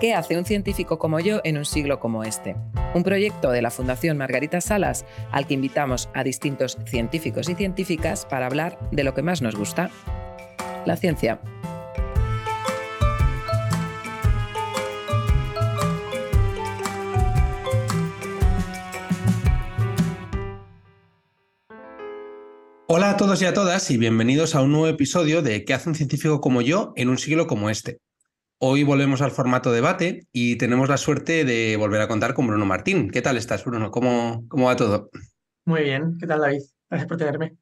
¿Qué hace un científico como yo en un siglo como este? Un proyecto de la Fundación Margarita Salas al que invitamos a distintos científicos y científicas para hablar de lo que más nos gusta, la ciencia. Hola a todos y a todas y bienvenidos a un nuevo episodio de ¿Qué hace un científico como yo en un siglo como este? Hoy volvemos al formato debate y tenemos la suerte de volver a contar con Bruno Martín. ¿Qué tal estás, Bruno? ¿Cómo, cómo va todo? Muy bien. ¿Qué tal, David? Gracias por tenerme.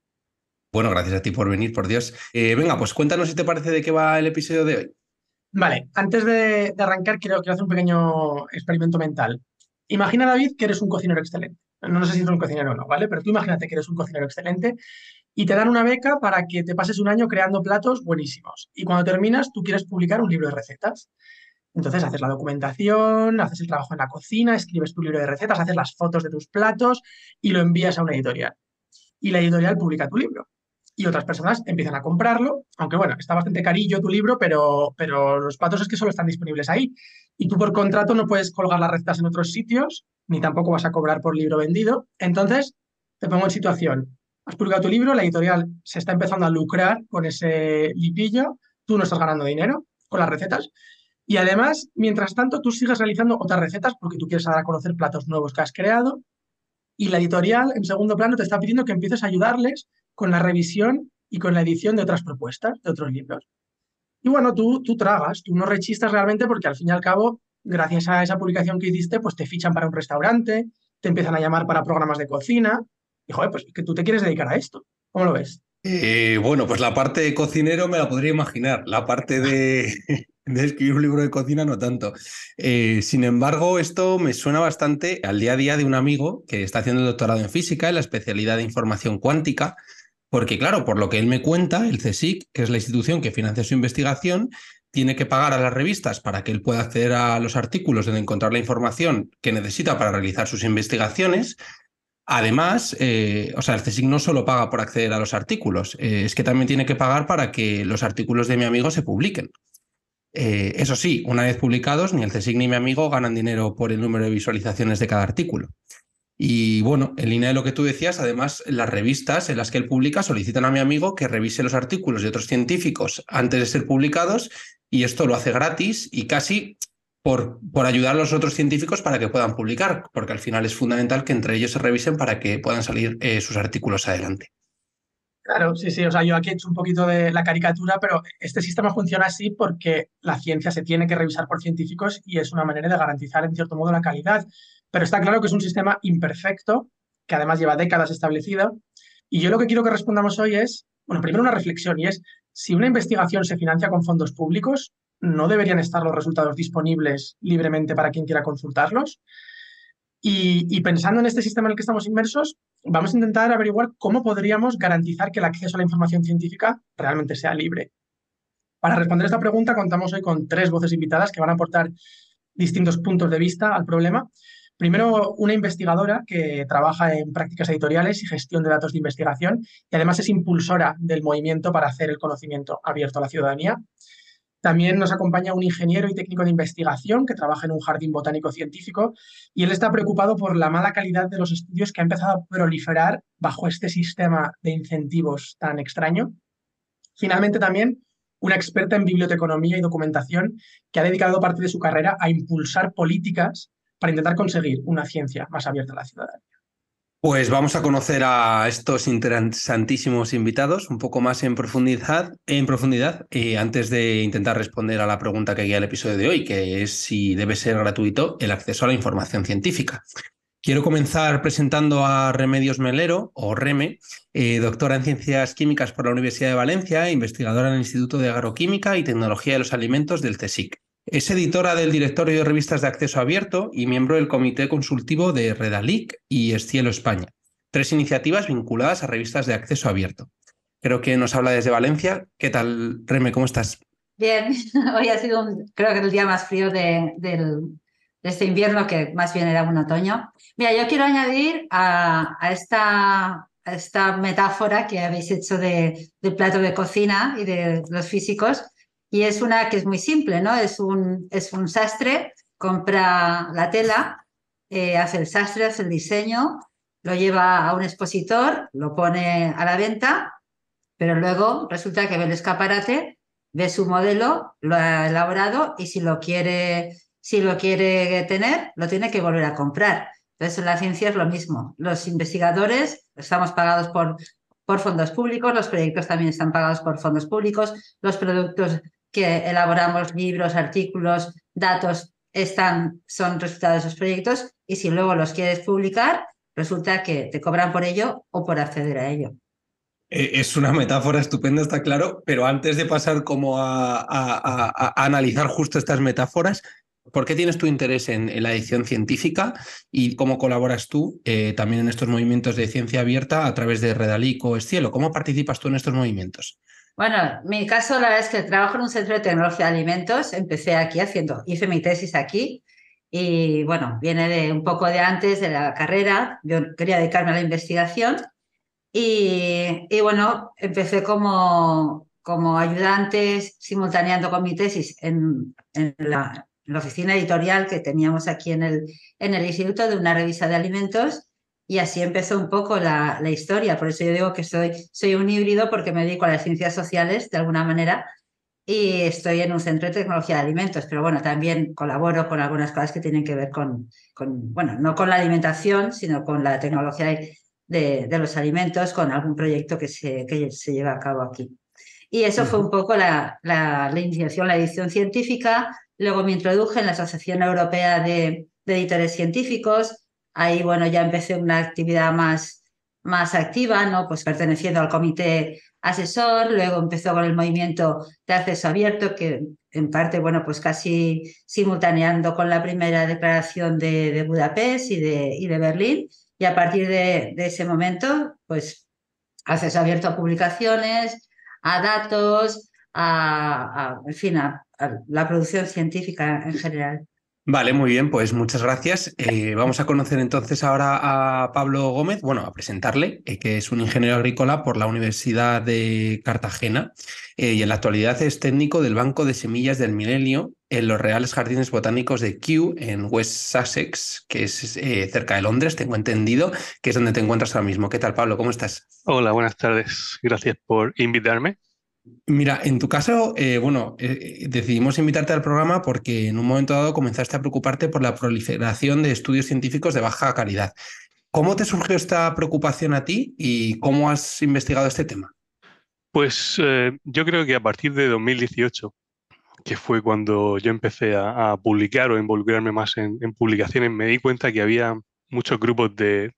Bueno, gracias a ti por venir, por Dios. Eh, venga, pues cuéntanos si te parece de qué va el episodio de hoy. Vale, antes de, arrancar, quiero, quiero hacer un pequeño experimento mental. Imagina, David, que eres un cocinero excelente. No, no sé si eres un cocinero o no, ¿vale? Pero tú imagínate que eres un cocinero excelente y te dan una beca para que te pases un año creando platos buenísimos. Y cuando terminas, tú quieres publicar un libro de recetas. Entonces haces la documentación, haces el trabajo en la cocina, escribes tu libro de recetas, haces las fotos de tus platos y lo envías a una editorial. Y la editorial publica tu libro. Y otras personas empiezan a comprarlo, aunque bueno, está bastante carillo tu libro, pero, pero los platos es que solo están disponibles ahí. Y tú por contrato no puedes colgar las recetas en otros sitios, ni tampoco vas a cobrar por libro vendido. Entonces, te pongo en situación has publicado tu libro, la editorial se está empezando a lucrar con ese lipillo, tú no estás ganando dinero con las recetas. Y además, mientras tanto, tú sigues realizando otras recetas porque tú quieres dar a conocer platos nuevos que has creado. Y la editorial, en segundo plano, te está pidiendo que empieces a ayudarles con la revisión y con la edición de otras propuestas, de otros libros. Y bueno, tú, tú tragas, tú no rechistas realmente porque al fin y al cabo, gracias a esa publicación que hiciste, pues te fichan para un restaurante, te empiezan a llamar para programas de cocina, y joder, pues que tú te quieres dedicar a esto. ¿Cómo lo ves? Eh, bueno, pues la parte de cocinero me la podría imaginar. La parte de, escribir un libro de cocina no tanto. Eh, sin embargo, esto me suena bastante al día a día de un amigo que está haciendo el doctorado en física en la especialidad de información cuántica. Porque claro, por lo que él me cuenta, el CSIC, que es la institución que financia su investigación, tiene que pagar a las revistas para que él pueda acceder a los artículos donde encontrar la información que necesita para realizar sus investigaciones, Además, eh, o sea, el CSIC no solo paga por acceder a los artículos, eh, es que también tiene que pagar para que los artículos de mi amigo se publiquen. Eh, eso sí, una vez publicados, ni el CSIC ni mi amigo ganan dinero por el número de visualizaciones de cada artículo. Y bueno, en línea de lo que tú decías, además, las revistas en las que él publica solicitan a mi amigo que revise los artículos de otros científicos antes de ser publicados y esto lo hace gratis y casi por, ayudar a los otros científicos para que puedan publicar, porque al final es fundamental que entre ellos se revisen para que puedan salir eh, sus artículos adelante. Claro, sí, sí, o sea, yo aquí he hecho un poquito de la caricatura, pero este sistema funciona así porque la ciencia se tiene que revisar por científicos y es una manera de garantizar en cierto modo la calidad. Pero está claro que es un sistema imperfecto, que además lleva décadas establecido. Y yo lo que quiero que respondamos hoy es, bueno, primero una reflexión y es, si una investigación se financia con fondos públicos, no deberían estar los resultados disponibles libremente para quien quiera consultarlos. Y, pensando en este sistema en el que estamos inmersos, vamos a intentar averiguar cómo podríamos garantizar que el acceso a la información científica realmente sea libre. Para responder esta pregunta, contamos hoy con tres voces invitadas que van a aportar distintos puntos de vista al problema. Primero, una investigadora que trabaja en prácticas editoriales y gestión de datos de investigación y además es impulsora del movimiento para hacer el conocimiento abierto a la ciudadanía. También nos acompaña un ingeniero y técnico de investigación que trabaja en un jardín botánico científico y él está preocupado por la mala calidad de los estudios que ha empezado a proliferar bajo este sistema de incentivos tan extraño. Finalmente también una experta en biblioteconomía y documentación que ha dedicado parte de su carrera a impulsar políticas para intentar conseguir una ciencia más abierta a la ciudadanía. Pues vamos a conocer a estos interesantísimos invitados un poco más en profundidad, en profundidad antes de intentar responder a la pregunta que guía el episodio de hoy, que es si debe ser gratuito el acceso a la información científica. Quiero comenzar presentando a Remedios Melero, o Reme, eh, doctora en Ciencias Químicas por la Universidad de Valencia, investigadora en el Instituto de Agroquímica y Tecnología de los Alimentos del CSIC. Es editora del directorio de revistas de acceso abierto y miembro del comité consultivo de Redalic y Escielo España, tres iniciativas vinculadas a revistas de acceso abierto. Creo que nos habla desde Valencia. ¿Qué tal, Reme? ¿Cómo estás? Bien, hoy ha sido creo que el día más frío de, este invierno, que más bien era un otoño. Mira, yo quiero añadir a, esta, metáfora que habéis hecho de, del plato de cocina y de los físicos, Y es una que es muy simple, ¿no? Es un, es un sastre, compra la tela, eh, hace el sastre, hace el diseño, lo lleva a un expositor, lo pone a la venta, pero luego resulta que ve el escaparate, ve su modelo, lo ha elaborado y si lo quiere, si lo quiere tener, lo tiene que volver a comprar. Entonces, en la ciencia es lo mismo. Los investigadores estamos pagados por, por fondos públicos, los proyectos también están pagados por fondos públicos, los productos que elaboramos, libros, artículos, datos, están, son resultados de esos proyectos y si luego los quieres publicar, resulta que te cobran por ello o por acceder a ello. Eh, es una metáfora estupenda, está claro, pero antes de pasar como a, a, analizar justo estas metáforas, ¿por qué tienes tu interés en, la edición científica y cómo colaboras tú eh, también en estos movimientos de ciencia abierta a través de Redalic o Escielo? ¿Cómo participas tú en estos movimientos? Bueno, mi caso la verdad es que trabajo en un centro de tecnología de alimentos, empecé aquí haciendo, hice mi tesis aquí y bueno, viene de un poco de antes de la carrera, yo quería dedicarme a la investigación y, bueno, empecé como, como ayudante simultaneando con mi tesis en, en, la, la, oficina editorial que teníamos aquí en el, en el instituto de una revista de alimentos y así empezó un poco la, la, historia. Por eso yo digo que soy, soy un híbrido porque me dedico a las ciencias sociales de alguna manera y estoy en un centro de tecnología de alimentos, pero bueno, también colaboro con algunas cosas que tienen que ver con, con bueno, no con la alimentación, sino con la tecnología de, de los alimentos, con algún proyecto que se, que se lleva a cabo aquí. Y eso fue un poco la, la, la, iniciación, la edición científica. Luego me introduje en la Asociación Europea de, de Editores Científicos, Ahí, bueno, ya empecé una actividad más, más activa, ¿no? Pues perteneciendo al comité asesor, luego empezó con el movimiento de acceso abierto, que en parte, bueno, pues casi simultaneando con la primera declaración de, Budapest y de, y de Berlín. Y a partir de, ese momento, pues acceso abierto a publicaciones, a datos, a, en fin, a la producción científica en general. Vale, muy bien, pues muchas gracias. Eh, vamos a conocer entonces ahora a Pablo Gómez, bueno, a presentarle, eh, que es un ingeniero agrícola por la Universidad de Cartagena eh, y en la actualidad es técnico del Banco de Semillas del Milenio en los Reales Jardines Botánicos de Kew en West Sussex, que es cerca de Londres, tengo entendido, que es donde te encuentras ahora mismo. ¿Qué tal, Pablo? ¿Cómo estás? Hola, buenas tardes. Gracias por invitarme. Mira, en tu caso, eh, bueno, eh, decidimos invitarte al programa porque en un momento dado comenzaste a preocuparte por la proliferación de estudios científicos de baja calidad. ¿Cómo te surgió esta preocupación a ti y cómo has investigado este tema? Pues eh, yo creo que a partir de 2018, que fue cuando yo empecé a, a publicar o involucrarme más en, publicaciones, me di cuenta que había muchos grupos de,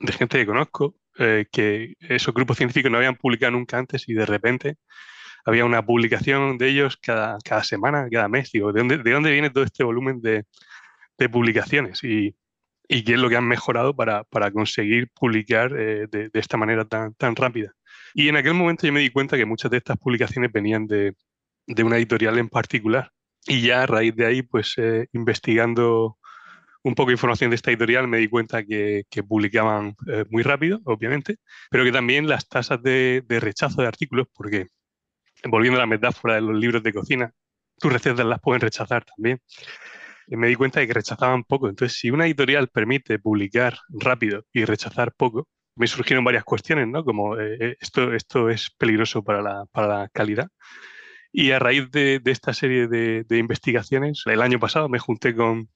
de gente que conozco, eh, que esos grupos científicos no habían publicado nunca antes y de repente había una publicación de ellos cada, cada semana, cada mes. Digo, ¿de dónde, ¿de dónde viene todo este volumen de, de publicaciones? Y, y, qué es lo que han mejorado para, para conseguir publicar eh, de, esta manera tan, tan rápida. Y en aquel momento yo me di cuenta que muchas de estas publicaciones venían de, de una editorial en particular. Y ya a raíz de ahí, pues eh, investigando un poco de información de esta editorial me di cuenta que, que publicaban eh, muy rápido, obviamente, pero que también las tasas de, de rechazo de artículos, porque volviendo a la metáfora de los libros de cocina, tus recetas las pueden rechazar también. Y me di cuenta de que rechazaban poco. Entonces, si una editorial permite publicar rápido y rechazar poco, me surgieron varias cuestiones, ¿no? Como eh, eh esto, esto es peligroso para la, para la calidad. Y a raíz de, de esta serie de, de, investigaciones, el año pasado me junté con,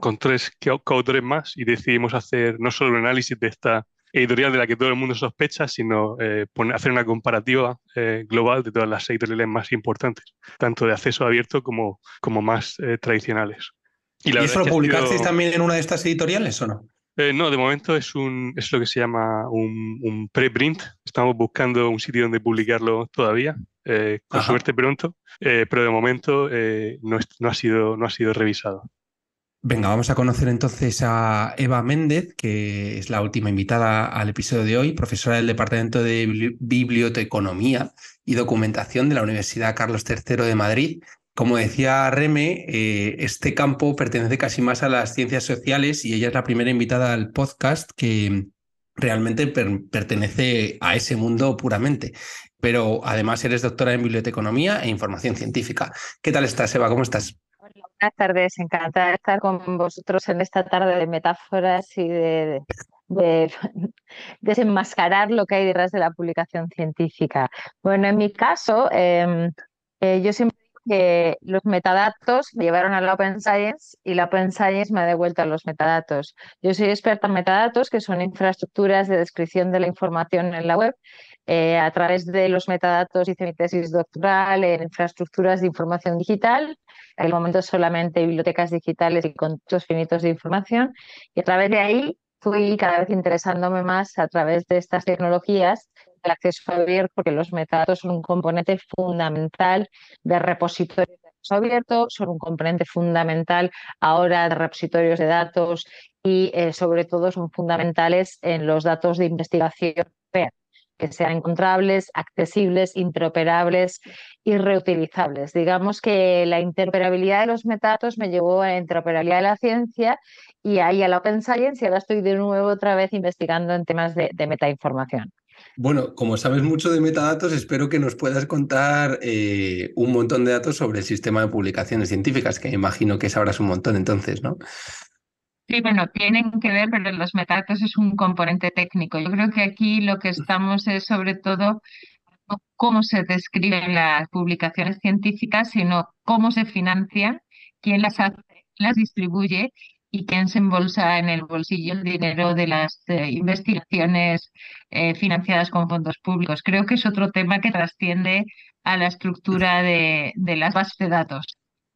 con tres coautores más y decidimos hacer no solo un análisis de esta editorial de la que todo el mundo sospecha, sino eh, poner, hacer una comparativa eh, global de todas las editoriales más importantes, tanto de acceso abierto como, como más eh, tradicionales. ¿Y, ¿Y eso lo publicasteis sido... también en una de estas editoriales o no? Eh, no, de momento es, un, es lo que se llama un, un preprint. Estamos buscando un sitio donde publicarlo todavía, eh, con Ajá. suerte pronto, eh, pero de momento no, es, no, ha sido, no ha sido revisado. Venga, vamos a conocer entonces a Eva Méndez, que es la última invitada al episodio de hoy, profesora del Departamento de Biblioteconomía y Documentación de la Universidad Carlos III de Madrid. Como decía Reme, eh, este campo pertenece casi más a las ciencias sociales y ella es la primera invitada al podcast que, realmente pertenece a ese mundo puramente. Pero además eres doctora en biblioteconomía e información científica. ¿Qué tal estás, Eva? ¿Cómo estás? Buenas tardes, encantada de estar con vosotros en esta tarde de metáforas y de, desenmascarar lo que hay detrás de la publicación científica. Bueno, en mi caso, em, eh, yo siempre que los metadatos me llevaron a la Open Science y la Open Science me ha devuelto a los metadatos. Yo soy experta en metadatos, que son infraestructuras de descripción de la información en la web. Eh, a través de los metadatos hice mi tesis doctoral en infraestructuras de información digital. En el momento solamente bibliotecas digitales y contextos finitos de información. Y a través de ahí fui cada vez interesándome más a través de estas tecnologías el acceso abierto, porque los metadatos son un componente fundamental de repositorios de acceso abierto, son un componente fundamental ahora de repositorios de datos y eh, sobre todo son fundamentales en los datos de investigación que sean encontrables, accesibles, interoperables y reutilizables. Digamos que la interoperabilidad de los metadatos me llevó a la interoperabilidad de la ciencia y ahí a la Open Science y ahora estoy de nuevo otra vez investigando en temas de, de metainformación. Bueno, como sabes mucho de metadatos, espero que nos puedas contar eh, un montón de datos sobre el sistema de publicaciones científicas, que imagino que sabrás un montón entonces, ¿no? Sí, bueno, tienen que ver, pero los metadatos es un componente técnico. Yo creo que aquí lo que estamos es sobre todo cómo se describen las publicaciones científicas, sino cómo se financian, quién las hace, las distribuye y quién se embolsa en el bolsillo el dinero de las eh, investigaciones eh, financiadas con fondos públicos. Creo que es otro tema que trasciende a la estructura de, de las bases de datos,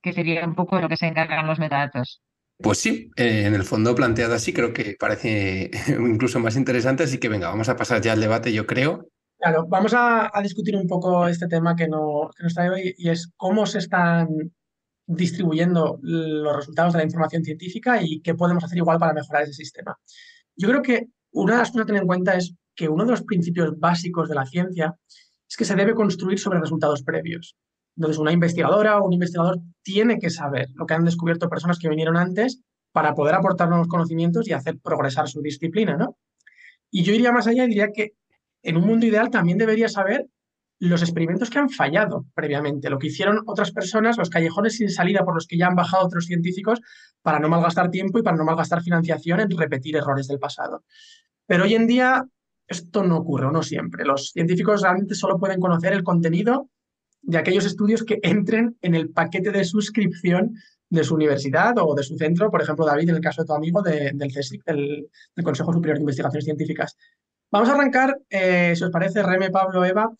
que sería un poco lo que se encargan los metadatos. Pues sí, eh, en el fondo planteado así creo que parece incluso más interesante, así que venga, vamos a pasar ya al debate, yo creo. Claro, vamos a, discutir un poco este tema que, no, que nos trae hoy y es cómo se están distribuyendo los resultados de la información científica y qué podemos hacer igual para mejorar ese sistema. Yo creo que una de las cosas a tener en cuenta es que uno de los principios básicos de la ciencia es que se debe construir sobre resultados previos. Entonces, una investigadora o un investigador tiene que saber lo que han descubierto personas que vinieron antes para poder aportar nuevos conocimientos y hacer progresar su disciplina, ¿no? Y yo iría más allá y diría que en un mundo ideal también debería saber los experimentos que han fallado previamente, lo que hicieron otras personas, los callejones sin salida por los que ya han bajado otros científicos para no malgastar tiempo y para no malgastar financiación en repetir errores del pasado. Pero hoy en día esto no ocurre, no siempre. Los científicos realmente solo pueden conocer el contenido de aquellos estudios que entren en el paquete de suscripción de su universidad o de su centro, por ejemplo, David, en el caso de tu amigo, del Consejo Superior de Investigaciones Científicas. Vamos a arrancar, eh, si os parece, Reme, Pablo, Eva,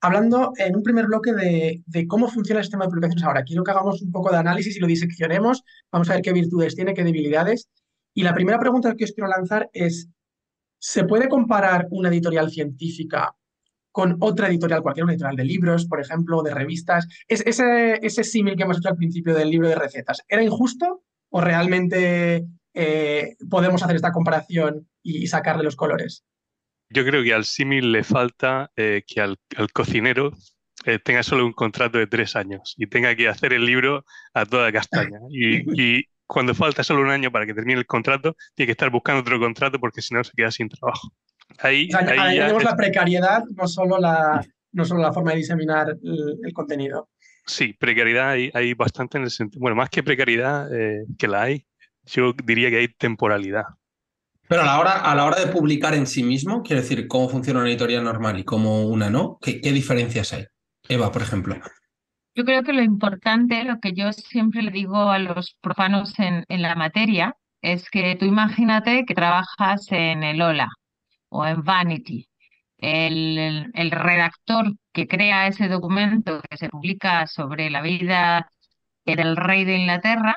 hablando en un primer bloque de, de, cómo funciona el sistema de publicaciones ahora. Quiero que hagamos un poco de análisis y lo diseccionemos. Vamos a ver qué virtudes tiene, qué debilidades. Y la primera pregunta que os quiero lanzar es, ¿se puede comparar una editorial científica con otra editorial, cualquier editorial de libros, por ejemplo, de revistas. Es, ese, ese símil que hemos hecho al principio del libro de recetas, ¿era injusto o realmente eh, podemos hacer esta comparación y, sacarle los colores? Yo creo que al símil le falta eh, que al, cocinero eh, tenga solo un contrato de tres años y tenga que hacer el libro a toda castaña. y, cuando falta solo un año para que termine el contrato, tiene que estar buscando otro contrato porque si no se queda sin trabajo. Ahí, tenemos la precariedad, no solo la, no solo la forma de diseminar el, contenido. Sí, precariedad hay, hay, bastante en el sentido. Bueno, más que precariedad, eh, que la hay, yo diría que hay temporalidad. Pero a la, hora, a la hora de publicar en sí mismo, quiero decir, cómo funciona una editorial normal y cómo una no, ¿qué, qué diferencias hay? Eva, por ejemplo. Yo creo que lo importante, lo que yo siempre le digo a los profanos en, en la materia, es que tú imagínate que trabajas en el OLA o en Vanity. El, el, redactor que crea ese documento que se publica sobre la vida del rey de Inglaterra,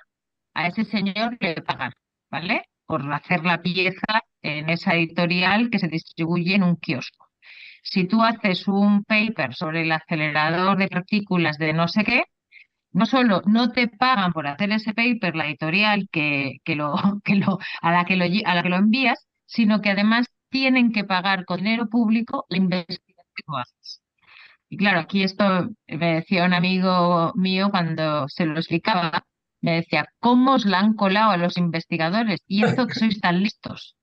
a ese señor le pagan, ¿vale? Por hacer la pieza en esa editorial que se distribuye en un kiosco. Si tú haces un paper sobre el acelerador de partículas de no sé qué, no solo no te pagan por hacer ese paper la editorial que, que lo, que lo, a, la que lo, a la que lo envías, sino que además tienen que pagar con dinero público la investigación que haces. Y claro, aquí esto me decía un amigo mío cuando se lo explicaba, me decía, ¿cómo os la han colado a los investigadores? Y esto que sois tan listos.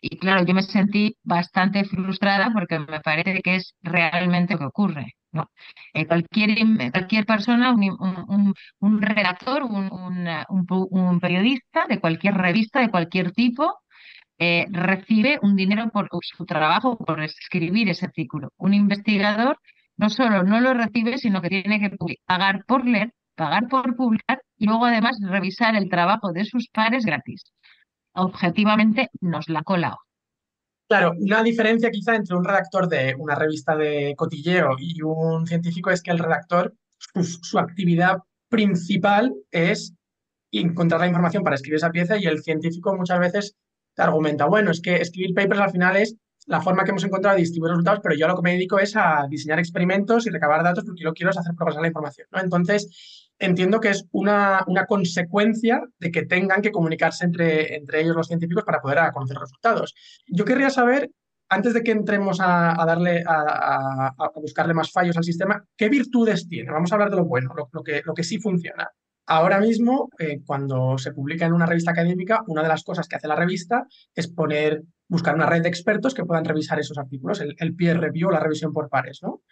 Y claro, yo me sentí bastante frustrada porque me parece que es realmente lo que ocurre. ¿no? Eh, cualquier, cualquier persona, un, un, redactor, un, periodista de cualquier revista, de cualquier tipo, eh, recibe un dinero por su trabajo, por escribir ese artículo. Un investigador no solo no lo recibe, sino que tiene que pagar por leer, pagar por publicar y luego además revisar el trabajo de sus pares gratis objetivamente nos la cola. Claro, una diferencia quizá entre un redactor de una revista de cotilleo y un científico es que el redactor, su, actividad principal es encontrar la información para escribir esa pieza y el científico muchas veces te argumenta, bueno, es que escribir papers al final es la forma que hemos encontrado de distribuir resultados, pero yo lo que me dedico es a diseñar experimentos y recabar datos porque lo que quiero es hacer progresar la información. ¿no? Entonces, entiendo que es una, una, consecuencia de que tengan que comunicarse entre, entre ellos los científicos para poder conocer resultados. Yo querría saber, antes de que entremos a, darle, a, buscarle más fallos al sistema, ¿qué virtudes tiene? Vamos a hablar de lo bueno, lo, que, lo que sí funciona. Ahora mismo, eh, cuando se publica en una revista académica, una de las cosas que hace la revista es poner, buscar una red de expertos que puedan revisar esos artículos, el, el peer review o la revisión por pares, ¿no?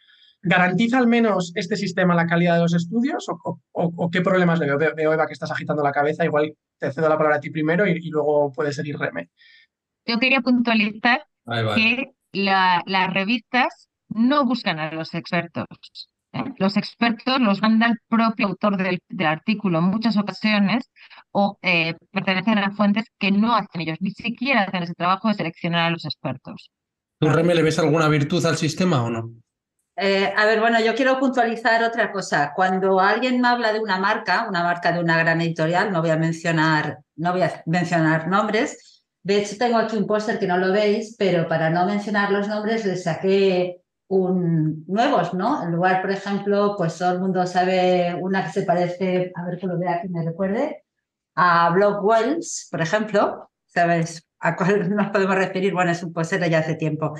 ¿Garantiza al menos este sistema la calidad de los estudios o, qué problemas le veo? veo? Eva, que estás agitando la cabeza. Igual te cedo la palabra a ti primero y, luego puede seguir Reme. Yo quería puntualizar que las revistas no buscan a los expertos. Los expertos los manda el propio autor del, artículo en muchas ocasiones o eh, pertenecen a fuentes que no hacen ellos, ni siquiera hacen ese trabajo de seleccionar a los expertos. ¿Tú, Reme, le ves alguna virtud al sistema o no? Eh, a ver, bueno, yo quiero puntualizar otra cosa. Cuando alguien me habla de una marca, una marca de una gran editorial, no voy a mencionar, no voy a mencionar nombres. De hecho, tengo aquí un póster que no lo veis, pero para no mencionar los nombres les saqué un, nuevos, ¿no? En lugar, por ejemplo, pues todo el mundo sabe una que se parece, a ver que lo vea que me recuerde, a Block Wells, por ejemplo, ¿sabes? ¿A cuál nos podemos referir? Bueno, es un póster de ya hace tiempo.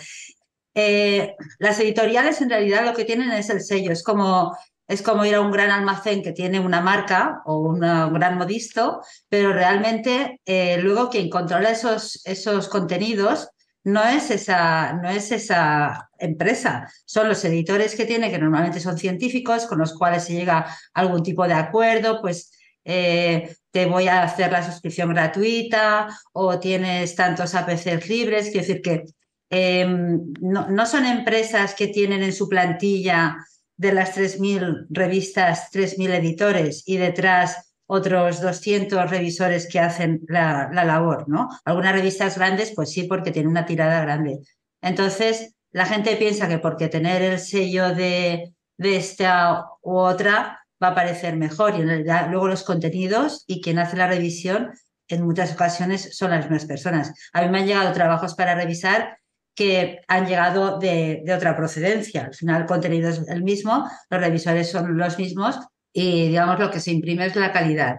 Eh, las editoriales en realidad lo que tienen es el sello, es como, es como ir a un gran almacén que tiene una marca o un gran modisto, pero realmente eh, luego quien controla esos, esos contenidos no es, esa, no es esa empresa, son los editores que tiene, que normalmente son científicos, con los cuales se llega algún tipo de acuerdo, pues eh, te voy a hacer la suscripción gratuita o tienes tantos APCs libres, quiero decir que Em, no, son empresas que tienen en su plantilla de las 3.000 revistas, 3.000 editores y detrás otros 200 revisores que hacen la, labor, ¿no? Algunas revistas grandes, pues sí, porque tienen una tirada grande. Entonces, la gente piensa que porque tener el sello de, de esta u otra va a parecer mejor y en luego los contenidos y quien hace la revisión en muchas ocasiones son las mismas personas. A mí me han llegado trabajos para revisar que han llegado de, otra procedencia. Al final el contenido es el mismo, los revisores son los mismos y digamos lo que se imprime es la calidad.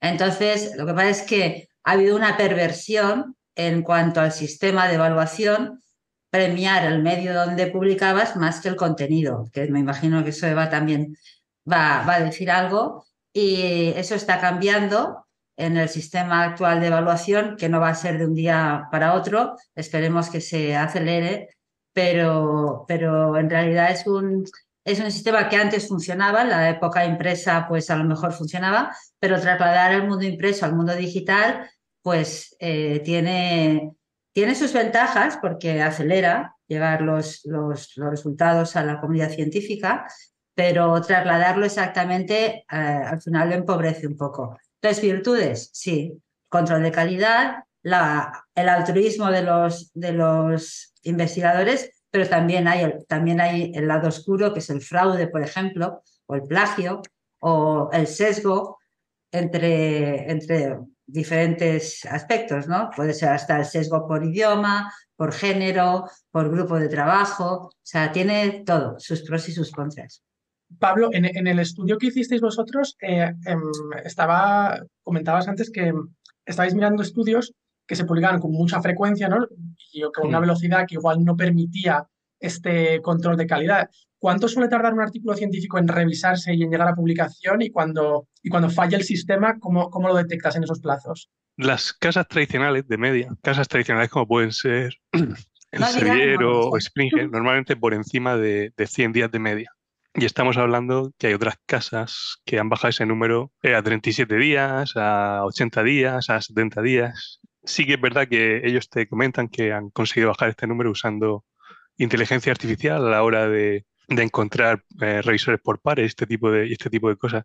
Entonces, lo que pasa es que ha habido una perversión en cuanto al sistema de evaluación, premiar el medio donde publicabas más que el contenido, que me imagino que eso Eva también va, va a decir algo, y eso está cambiando en el sistema actual de evaluación, que no va a ser de un día para otro, esperemos que se acelere, pero, pero en realidad es un, es un sistema que antes funcionaba, en la época impresa pues a lo mejor funcionaba, pero trasladar el mundo impreso al mundo digital pues eh, tiene, tiene sus ventajas porque acelera llevar los, los, los, resultados a la comunidad científica, pero trasladarlo exactamente eh, al final lo empobrece un poco. Tres virtudes, sí. Control de calidad, la, el altruismo de los, de los investigadores, pero también hay, el, también hay el lado oscuro, que es el fraude, por ejemplo, o el plagio, o el sesgo entre, entre diferentes aspectos, ¿no? Puede ser hasta el sesgo por idioma, por género, por grupo de trabajo, o sea, tiene todo, sus pros y sus contras. Pablo, en, el estudio que hicisteis vosotros, eh, em, estaba, comentabas antes que estabais mirando estudios que se publicaban con mucha frecuencia, ¿no? Y con una velocidad que igual no permitía este control de calidad. ¿Cuánto suele tardar un artículo científico en revisarse y en llegar a publicación? Y cuando, y cuando falla el sistema, ¿cómo, ¿cómo lo detectas en esos plazos? las casas tradicionales de media, casas tradicionales como pueden ser el Sevier o Springer, normalmente por encima de, de 100 días de media. Y estamos hablando que hay otras casas que han bajado ese número eh, a 37 días, a 80 días, a 70 días. Sí que es verdad que ellos te comentan que han conseguido bajar este número usando inteligencia artificial a la hora de, de encontrar eh, revisores por pares este tipo de, este tipo de cosas.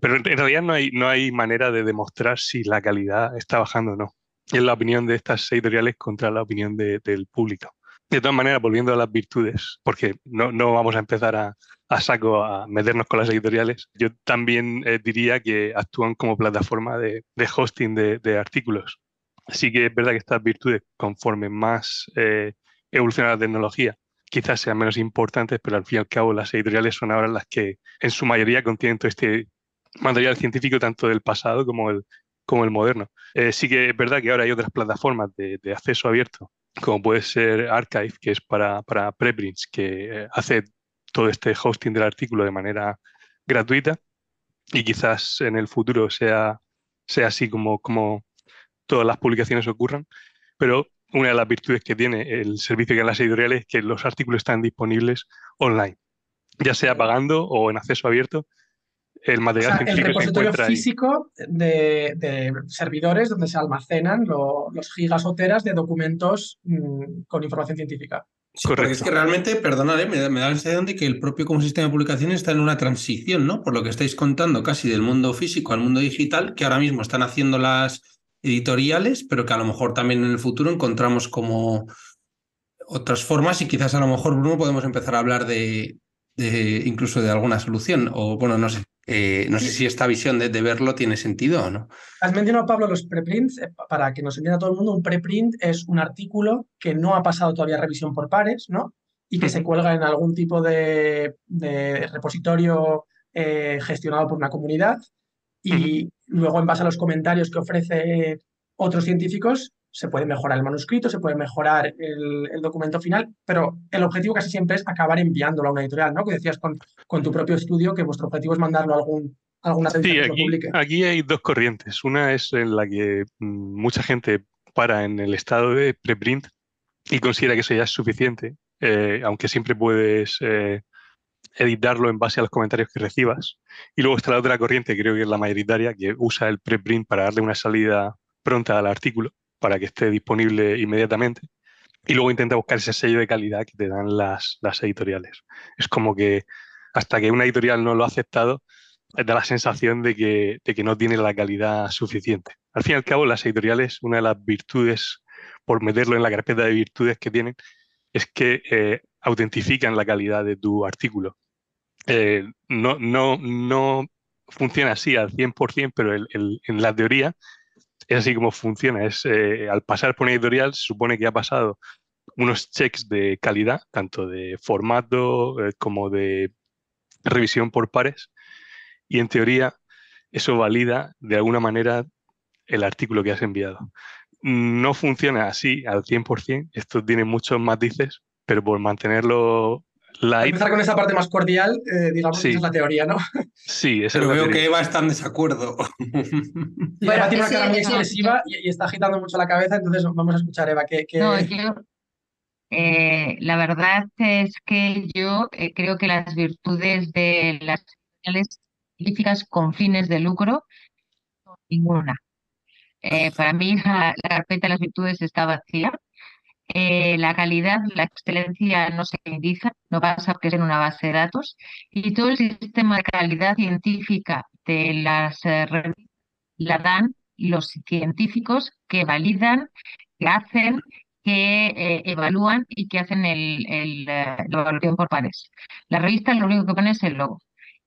Pero en realidad no hay, no hay manera de demostrar si la calidad está bajando o no. Es la opinión de estas editoriales contra la opinión del público. De todas maneras, volviendo a las virtudes, porque no, no vamos a empezar a, a, saco a meternos con las editoriales, yo también eh, diría que actúan como plataforma de, de hosting de, de, artículos. Así que es verdad que estas virtudes, conforme más eh, evoluciona la tecnología, quizás sean menos importantes, pero al fin y al cabo las editoriales son ahora las que en su mayoría contienen todo este material científico, tanto del pasado como el, como el moderno. Eh, sí que es verdad que ahora hay otras plataformas de, de, acceso abierto, como puede ser Archive, que es para, para preprints, que eh, hace todo este hosting del artículo de manera gratuita y quizás en el futuro sea, sea así como, como todas las publicaciones ocurran, pero una de las virtudes que tiene el servicio que en las editoriales es que los artículos están disponibles online, ya sea pagando o en acceso abierto. El material o sea, el repositorio físico de, de, servidores donde se almacenan lo, los gigas o teras de documentos mmm, con información científica. Sí, porque es que realmente, perdonad, me, da, me da la sensación de que el propio como sistema de publicación está en una transición, ¿no? Por lo que estáis contando casi del mundo físico al mundo digital, que ahora mismo están haciendo las, editoriales, pero que a lo mejor también en el futuro encontramos como otras formas y quizás a lo mejor, Bruno, podemos empezar a hablar de, de incluso de alguna solución. O bueno, no sé, eh, no sé si esta visión de, de, verlo tiene sentido o no. Has mencionado, Pablo, los preprints. Eh, para que nos entienda todo el mundo, un preprint es un artículo que no ha pasado todavía revisión por pares, ¿no? Y que se cuelga en algún tipo de, de repositorio eh, gestionado por una comunidad y luego en base a los comentarios que ofrece otros científicos se puede mejorar el manuscrito, se puede mejorar el, el, documento final, pero el objetivo casi siempre es acabar enviándolo a una editorial, ¿no? Que decías con, con tu propio estudio que vuestro objetivo es mandarlo a algún, alguna revista sí, que aquí, lo publique. Aquí hay dos corrientes. Una es en la que mucha gente para en el estado de preprint y considera que eso ya es suficiente, eh, aunque siempre puedes eh, editarlo en base a los comentarios que recibas. Y luego está la otra corriente, creo que es la mayoritaria, que usa el preprint para darle una salida pronta al artículo, para que esté disponible inmediatamente. Y luego intenta buscar ese sello de calidad que te dan las, las editoriales. Es como que hasta que una editorial no lo ha aceptado, da la sensación de que, de que no tiene la calidad suficiente. Al fin y al cabo, las editoriales, una de las virtudes, por meterlo en la carpeta de virtudes que tienen, es que eh, autentifican la calidad de tu artículo eh, no, no, no funciona así al 100%, pero en la teoría es así como funciona. Es, eh, al pasar por una editorial se supone que ha pasado unos checks de calidad, tanto de formato eh, como de revisión por pares, y en teoría eso valida de alguna manera el artículo que has enviado. No funciona así al 100%, esto tiene muchos matices, pero por mantenerlo Light. Empezar con esa parte más cordial, eh, digamos sí. que esa es la teoría, ¿no? Sí, es Pero veo teoría. que Eva está en desacuerdo. y Eva tiene una cara muy expresiva y, y, está agitando mucho la cabeza, entonces vamos a escuchar, Eva. ¿qué, qué... No, yo, eh, la verdad es que yo eh, creo que las virtudes de las señales científicas con fines de lucro, ninguna. Eh, para mí la, la carpeta de las virtudes está vacía eh, la calidad, la excelencia no se indica, no pasa porque es en una base de datos, y todo el sistema de calidad científica de las eh, la dan los científicos que validan, que hacen, que eh, evalúan y que hacen el, el, la evaluación por pares. La revista lo único que pone es el logo.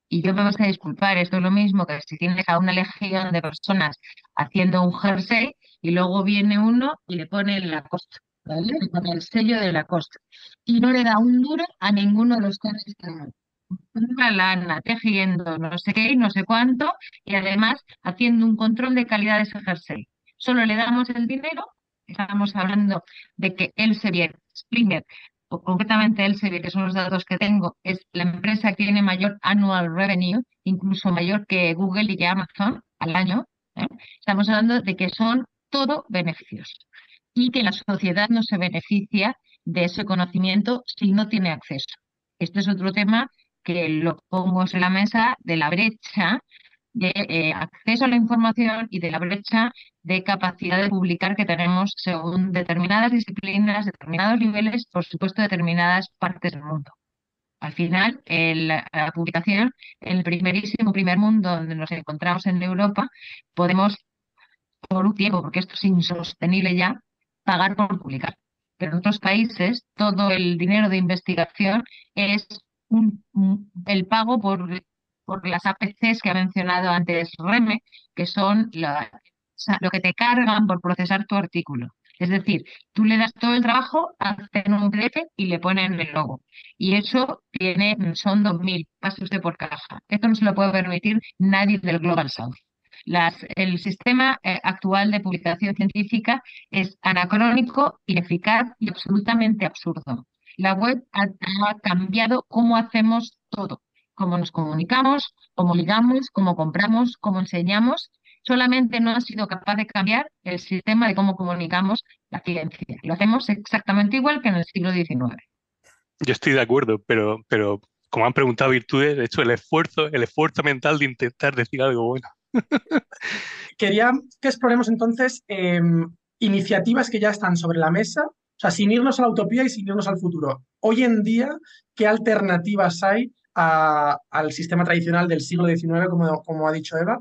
Y yo me vas a disculpar, esto es lo mismo que si tienes a una legión de personas haciendo un jersey y luego viene uno y le pone la costa Con el sello de la costa. Y no le da un duro a ninguno de los que están una lana, tejiendo no sé qué y no sé cuánto, y además haciendo un control de calidad de ese jersey. Solo le damos el dinero, estamos hablando de que Elsevier, Springer, o concretamente Elsevier, que son los datos que tengo, es la empresa que tiene mayor annual revenue, incluso mayor que Google y que Amazon al año. ¿eh? Estamos hablando de que son todo beneficioso y que la sociedad no se beneficia de ese conocimiento si no tiene acceso. Este es otro tema que lo pongo en la mesa de la brecha de eh, acceso a la información y de la brecha de capacidad de publicar que tenemos según determinadas disciplinas, determinados niveles, por supuesto, determinadas partes del mundo. Al final, la publicación, el primerísimo primer mundo donde nos encontramos en Europa, podemos, por un tiempo, porque esto es insostenible ya, pagar por publicar. Pero en otros países, todo el dinero de investigación es el pago por, por las APCs que ha mencionado antes Reme, que son lo que te cargan por procesar tu artículo. Es decir, tú le das todo el trabajo, hacen un PDF y le ponen el logo. Y eso tiene, son 2.000, pase usted por caja. Esto no se lo puede permitir nadie del Global South. Las, el sistema eh, actual de publicación científica es anacrónico, ineficaz y absolutamente absurdo. La web ha, cambiado cómo hacemos todo, cómo nos comunicamos, cómo ligamos, cómo compramos, cómo enseñamos solamente no ha sido capaz de cambiar el sistema de cómo comunicamos la ciencia. Lo hacemos exactamente igual que en el siglo XIX. Yo estoy de acuerdo, pero, pero como han preguntado virtudes, de hecho el esfuerzo, el esfuerzo mental de intentar decir algo bueno. Quería que exploremos entonces em, iniciativas que ya están sobre la mesa, o sea, sin irnos a la utopía y sin irnos al futuro. Hoy en día, ¿qué alternativas hay al sistema tradicional del siglo XIX, como, como ha dicho Eva?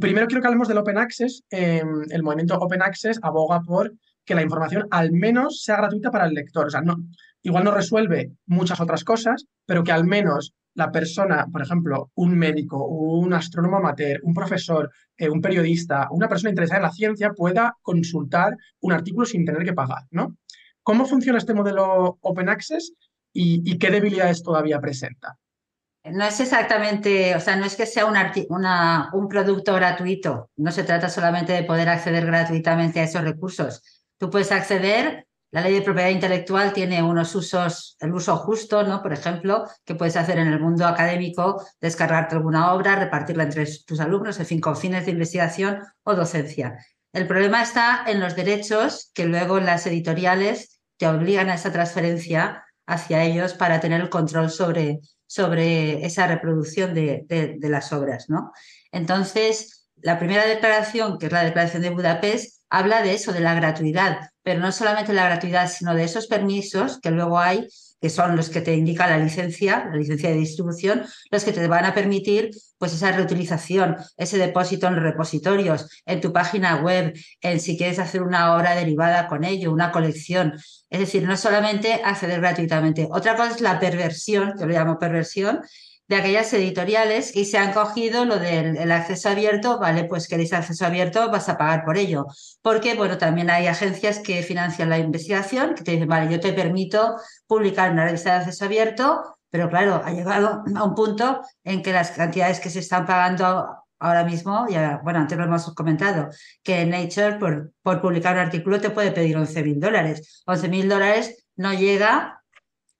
Primero quiero que hablemos del Open Access. Em, el movimiento Open Access aboga por que la información al menos sea gratuita para el lector. O sea, no, igual no resuelve muchas otras cosas, pero que al menos la persona, por ejemplo, un médico, un astrónomo amateur, un profesor, eh, un periodista, una persona interesada en la ciencia pueda consultar un artículo sin tener que pagar, ¿no? ¿Cómo funciona este modelo Open Access y qué debilidades todavía presenta? No es exactamente, o sea, no es que sea un, un producto gratuito, no se trata solamente de poder acceder gratuitamente a esos recursos. Tú puedes acceder, la ley de propiedad intelectual tiene unos usos, el uso justo, ¿no? Por ejemplo, que puedes hacer en el mundo académico, descargarte alguna obra, repartirla entre tus alumnos, en fin, con fines de investigación o docencia. El problema está en los derechos que luego las editoriales te obligan a esa transferencia hacia ellos para tener el control sobre, sobre esa reproducción de, de, las obras. ¿no? Entonces, la primera declaración, que es la Declaración de Budapest, habla de eso, de la gratuidad, pero no solamente la gratuidad, sino de esos permisos que luego hay que son los que te indica la licencia, la licencia de distribución, los que te van a permitir pues esa reutilización, ese depósito en repositorios, en tu página web, en si quieres hacer una obra derivada con ello, una colección. Es decir, no solamente acceder gratuitamente. Otra cosa es la perversión, yo lo llamo perversión, de aquellas editoriales y se han cogido lo del acceso abierto, vale, pues queréis acceso abierto, vas a pagar por ello. Porque, bueno, también hay agencias que financian la investigación, que te dicen, vale, yo te permito publicar una revista de acceso abierto, pero claro, ha llegado a un punto en que las cantidades que se están pagando ahora mismo, ya, bueno, antes lo hemos comentado, que Nature por, por publicar un artículo te puede pedir 11 mil dólares. 11 mil dólares no llega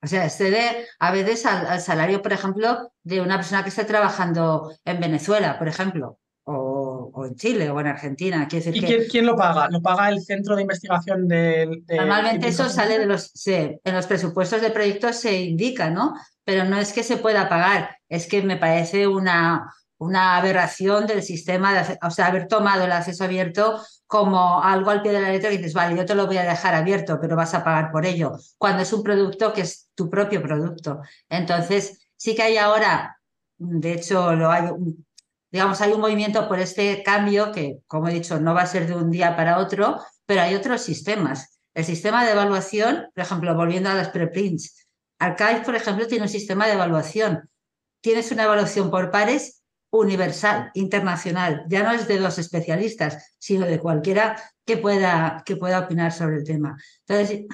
o sea, excede a veces al, salario, por ejemplo, de una persona que esté trabajando en Venezuela, por ejemplo, o, en Chile o en Argentina. ¿Y quién, lo paga? ¿Lo paga el centro de investigación del...? Normalmente eso sale de los... en los presupuestos de proyectos se indica, ¿no? Pero no es que se pueda pagar, es que me parece una, una aberración del sistema, de, o sea, haber tomado el acceso abierto como algo al pie de la letra y dices, vale, yo te lo voy a dejar abierto, pero vas a pagar por ello, cuando es un producto que es tu propio producto. Entonces, sí que hay ahora, de hecho, lo hay, digamos, hay un movimiento por este cambio que, como he dicho, no va a ser de un día para otro, pero hay otros sistemas. El sistema de evaluación, por ejemplo, volviendo a las preprints, Archive, por ejemplo, tiene un sistema de evaluación. Tienes una evaluación por pares universal, internacional, ya no es de dos especialistas, sino de cualquiera que pueda, que pueda opinar sobre el tema. Entonces,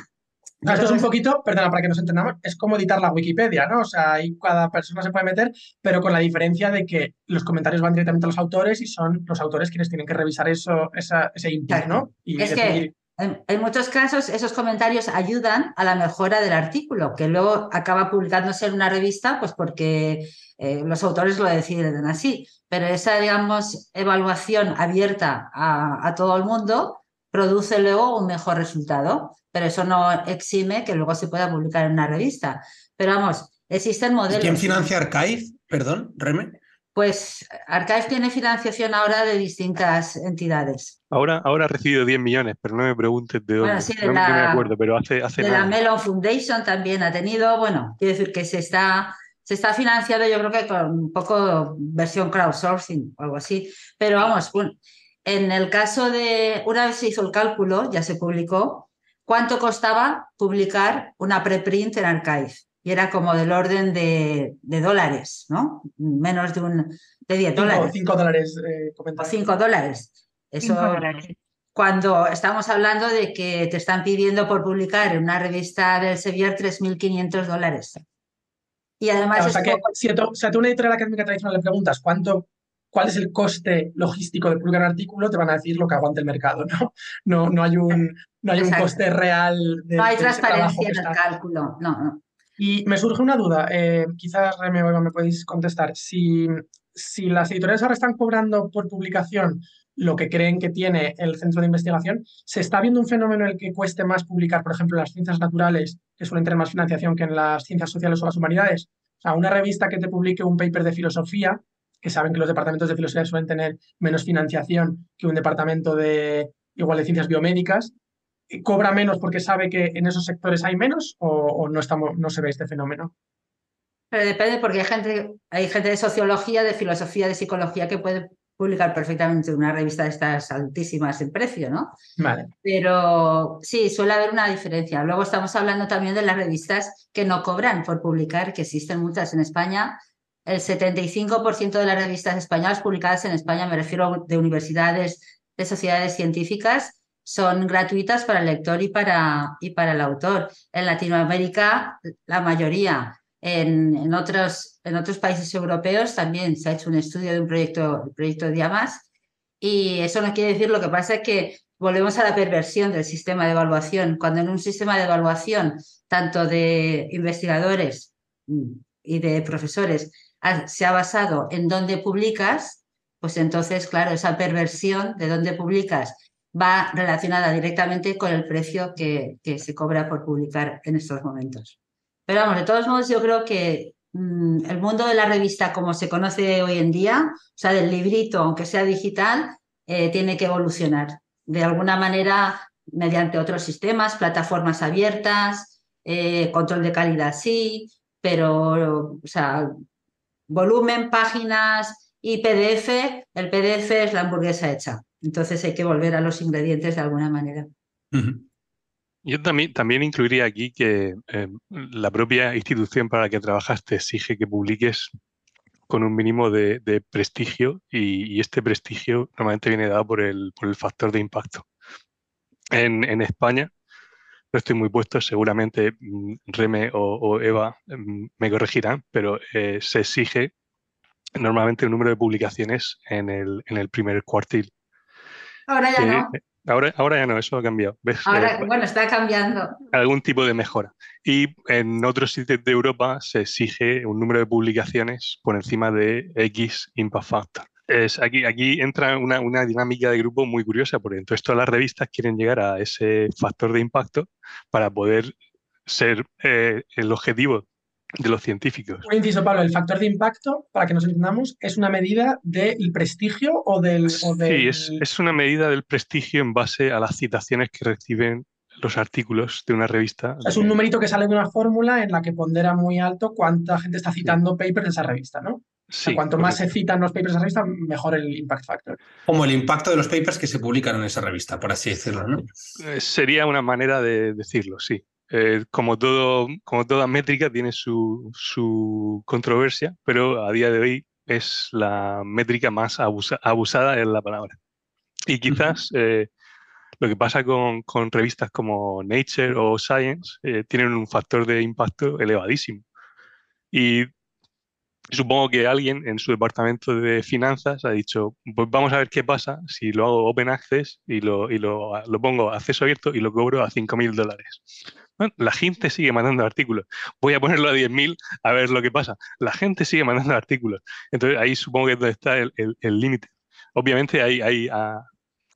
esto es un poquito, perdona, para que nos entendamos, es como editar la Wikipedia, ¿no? O sea, ahí cada persona se puede meter, pero con la diferencia de que los comentarios van directamente a los autores y son los autores quienes tienen que revisar eso, ese input, ¿no? Y es que en, muchos casos esos comentarios ayudan a la mejora del artículo, que luego acaba publicándose en una revista, pues porque eh, los autores lo deciden así. Pero esa, digamos, evaluación abierta a, todo el mundo, produce luego un mejor resultado, pero eso no exime que luego se pueda publicar en una revista. Pero vamos, existen modelos. ¿Quién financia Archive? Perdón, Reme. Pues Archive tiene financiación ahora de distintas entidades. Ahora, ahora ha recibido 10 millones, pero no me preguntes de dónde. Bueno, sí, de no, la- no me acuerdo, pero hace, hace de nada. la Melon Foundation también ha tenido, bueno, quiero decir que se está, se está financiando yo creo que con un poco versión crowdsourcing o algo así, pero vamos, en el caso de, una vez se hizo el cálculo, ya se publicó, ¿cuánto costaba publicar una preprint en Archive? Y era como del orden de, de dólares, ¿no? Menos de, un, de 10 Cinco, dólares cinco dólares, eh, o comentario. 5 dólares. Eso, Cinco dólares. cuando estamos hablando de que te están pidiendo por publicar en una revista del Sevier 3.500 dólares. Y además O sea que poco- si a, tu- si a tú una editorial académica tradicional le preguntas cuánto, cuál es el coste logístico de publicar un artículo, te van a decir lo que aguante el mercado, ¿no? No, no hay un, no hay un coste real de, no hay de transparencia en el cálculo. No, no. Y me surge una duda, eh, quizás Reme o me podéis contestar. Si, si las editoriales ahora están cobrando por publicación lo que creen que tiene el centro de investigación, ¿se está viendo un fenómeno en el que cueste más publicar, por ejemplo, las ciencias naturales, que suelen tener más financiación que en las ciencias sociales o las humanidades? O sea, una revista que te publique un paper de filosofía, que saben que los departamentos de filosofía suelen tener menos financiación que un departamento de igual de ciencias biomédicas, cobra menos porque sabe que en esos sectores hay menos o, no, estamos, no se ve este fenómeno? Pero depende porque hay gente, hay gente de sociología, de filosofía, de psicología que puede publicar perfectamente en una revista de estas altísimas en precio, ¿no? Vale. Pero sí, suele haber una diferencia. Luego estamos hablando también de las revistas que no cobran por publicar, que existen muchas en España. El 75% de las revistas españolas publicadas en España, me refiero de universidades, de sociedades científicas, son gratuitas para el lector y para, y para el autor. En Latinoamérica, la mayoría. En, en otros, en otros países europeos también se ha hecho un estudio de un proyecto, el proyecto Diamas, y eso no quiere decir, lo que pasa es que volvemos a la perversión del sistema de evaluación. Cuando en un sistema de evaluación, tanto de investigadores mm, y de profesores, se ha basado en dónde publicas, pues entonces, claro, esa perversión de dónde publicas va relacionada directamente con el precio que, que se cobra por publicar en estos momentos. Pero vamos, de todos modos, yo creo que mm, el mundo de la revista como se conoce hoy en día, o sea, del librito, aunque sea digital, eh, tiene que evolucionar. De alguna manera, mediante otros sistemas, plataformas abiertas, eh, control de calidad sí, pero, o sea, volumen, páginas y PDF, el PDF es la hamburguesa hecha. Entonces hay que volver a los ingredientes de alguna manera. Yo también, también incluiría aquí que eh, la propia institución para la que trabajas te exige que publiques con un mínimo de, de prestigio y, y este prestigio normalmente viene dado por el, por el factor de impacto. En, en España, no estoy muy puesto, seguramente mm, Reme o, o Eva mm, me corregirán, pero eh, se exige normalmente un número de publicaciones en el, en el primer cuartil. Ahora ya no. Ahora, ahora ya no, eso ha cambiado. ¿ves? Ahora, bueno, está cambiando. algún tipo de mejora. Y en otros sitios de Europa se exige un número de publicaciones por encima de X impact factor. Es, aquí, aquí entra una, una dinámica de grupo muy curiosa, porque entonces todas las revistas quieren llegar a ese factor de impacto para poder ser eh, el objetivo de los científicos. Un inciso, Pablo, el factor de impacto, para que nos entendamos, ¿es una medida del prestigio o del... o Sí, es, es una medida del prestigio en base a las citaciones que reciben los artículos de una revista. Es un numerito que sale de una fórmula en la que pondera muy alto cuánta gente está citando papers de esa revista, ¿no? O sea, Sí, cuanto más se citan los papers de esa revista, mejor el impact factor. Como el impacto de los papers que se publican en esa revista, por así decirlo, ¿no? Eh, Sería una manera de decirlo, sí. Eh, como, todo, como toda métrica tiene su, su controversia, pero a día de hoy es la métrica más abusa- abusada en la palabra. Y quizás eh, lo que pasa con, con revistas como Nature o Science eh, tienen un factor de impacto elevadísimo. Y supongo que alguien en su departamento de finanzas ha dicho, pues vamos a ver qué pasa si lo hago open access y lo, y lo, lo pongo acceso abierto y lo cobro a 5.000 dólares. Bueno, la gente sigue mandando artículos. Voy a ponerlo a 10.000 a ver lo que pasa. La gente sigue mandando artículos. Entonces ahí supongo que es donde está el límite. Obviamente hay, hay, ah,